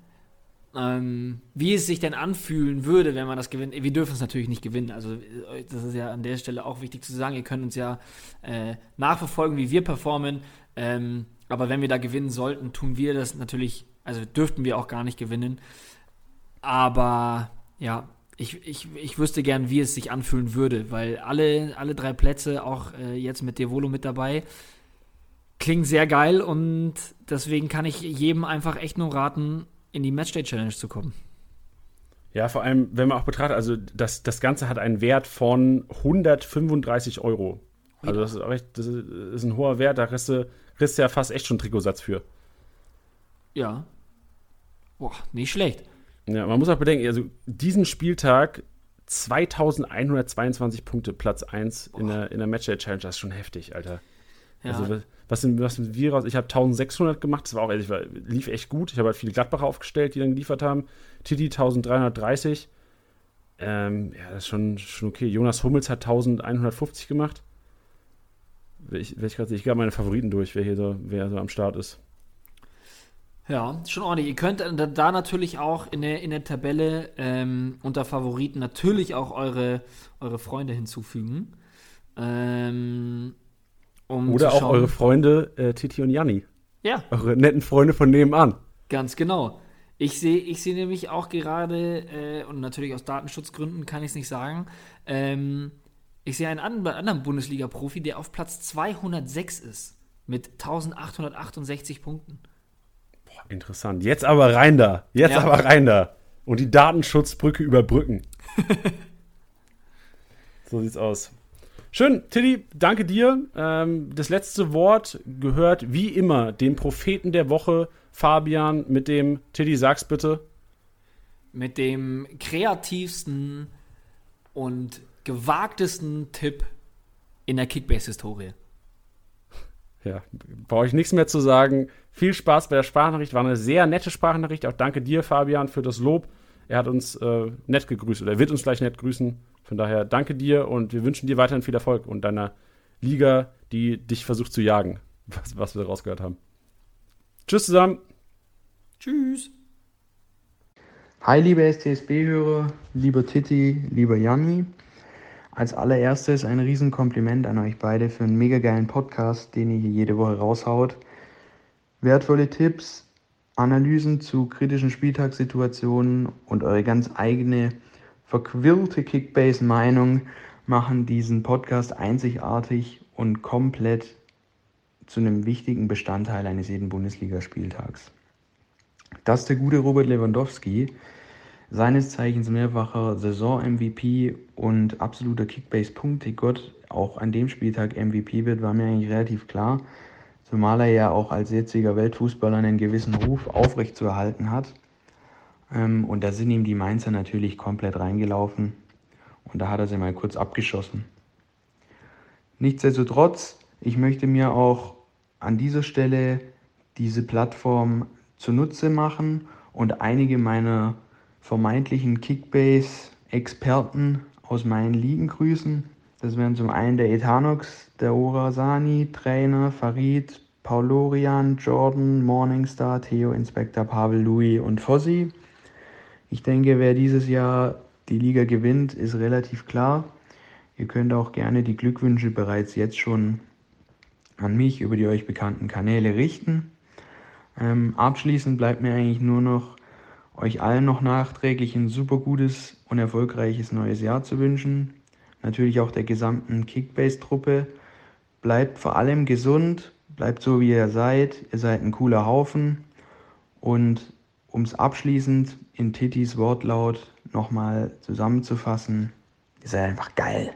ähm, wie es sich denn anfühlen würde, wenn man das gewinnt. Wir dürfen es natürlich nicht gewinnen. Also äh, das ist ja an der Stelle auch wichtig zu sagen. Ihr könnt uns ja äh, nachverfolgen, wie wir performen. Ähm, aber wenn wir da gewinnen sollten, tun wir das natürlich, also dürften wir auch gar nicht gewinnen. Aber ja, ich, ich, ich wüsste gern, wie es sich anfühlen würde, weil alle, alle drei Plätze, auch äh, jetzt mit Devolo mit dabei, klingen sehr geil und deswegen kann ich jedem einfach echt nur raten, in die Matchday Challenge zu kommen. Ja, vor allem, wenn man auch betrachtet, also das, das Ganze hat einen Wert von 135 Euro. Also das ist, auch echt, das ist, ein hoher Wert, da kriegst du, kriegst du ja fast echt schon Trikotsatz für. Ja. Boah, nicht schlecht. Ja, man muss auch bedenken, also diesen Spieltag 2122 Punkte, Platz 1 in der, in der Matchday Challenge, das ist schon heftig, Alter. Ja, Also, was- sind, was sind wir raus? Ich habe 1600 gemacht, das war auch, also ich war, lief echt gut. Ich habe halt viele Gladbacher aufgestellt, die dann geliefert haben. Titi 1330. Ähm, ja, das ist schon, schon okay. Jonas Hummels hat 1150 gemacht. Ich, ich, grad, ich gehe meine Favoriten durch, wer hier so, wer so am Start ist. Ja, schon ordentlich. Ihr könnt da natürlich auch in der, in der Tabelle ähm, unter Favoriten natürlich auch eure, eure Freunde hinzufügen. Ähm, um Oder auch eure Freunde äh, Titi und Janni. Ja. Eure netten Freunde von nebenan. Ganz genau. Ich sehe ich seh nämlich auch gerade, äh, und natürlich aus Datenschutzgründen kann ich es nicht sagen, ähm, ich sehe einen anderen Bundesliga-Profi, der auf Platz 206 ist. Mit 1868 Punkten. Interessant. Jetzt aber rein da. Jetzt ja. aber rein da. Und die Datenschutzbrücke überbrücken. so sieht's aus. Schön, Tilly, danke dir. Ähm, das letzte Wort gehört wie immer dem Propheten der Woche, Fabian, mit dem, Tilly, sag's bitte. Mit dem kreativsten und gewagtesten Tipp in der Kickbase-Historie. Ja, brauche ich nichts mehr zu sagen. Viel Spaß bei der Sprachnachricht. War eine sehr nette Sprachnachricht. Auch danke dir, Fabian, für das Lob. Er hat uns äh, nett gegrüßt oder er wird uns gleich nett grüßen. Von daher danke dir und wir wünschen dir weiterhin viel Erfolg und deiner Liga, die dich versucht zu jagen, was, was wir rausgehört haben. Tschüss zusammen. Tschüss. Hi, liebe STSB-Hörer, lieber Titi, lieber Janni. Als allererstes ein Riesenkompliment an euch beide für einen mega geilen Podcast, den ihr hier jede Woche raushaut. Wertvolle Tipps, Analysen zu kritischen Spieltagssituationen und eure ganz eigene verquirlte Kickbase-Meinung machen diesen Podcast einzigartig und komplett zu einem wichtigen Bestandteil eines jeden Bundesligaspieltags. Dass der gute Robert Lewandowski seines Zeichens mehrfacher Saison-MVP und absoluter Kickbase-Punktegott auch an dem Spieltag MVP wird, war mir eigentlich relativ klar. Zumal er ja auch als jetziger Weltfußballer einen gewissen Ruf aufrechtzuerhalten hat. Ähm, und da sind ihm die Mainzer natürlich komplett reingelaufen. Und da hat er sie mal kurz abgeschossen. Nichtsdestotrotz, ich möchte mir auch an dieser Stelle diese Plattform zunutze machen und einige meiner vermeintlichen Kickbase-Experten aus meinen Ligen grüßen. Das wären zum einen der Etanox, der Orasani, Trainer, Farid, Paulorian, Jordan, Morningstar, Theo, Inspector Pavel, Louis und Fossi. Ich denke, wer dieses Jahr die Liga gewinnt, ist relativ klar. Ihr könnt auch gerne die Glückwünsche bereits jetzt schon an mich über die euch bekannten Kanäle richten. Ähm, abschließend bleibt mir eigentlich nur noch euch allen noch nachträglich ein super gutes und erfolgreiches neues Jahr zu wünschen. Natürlich auch der gesamten Kickbase-Truppe. Bleibt vor allem gesund, bleibt so wie ihr seid. Ihr seid ein cooler Haufen. Und um es abschließend in Titis Wortlaut nochmal zusammenzufassen, ihr seid einfach geil.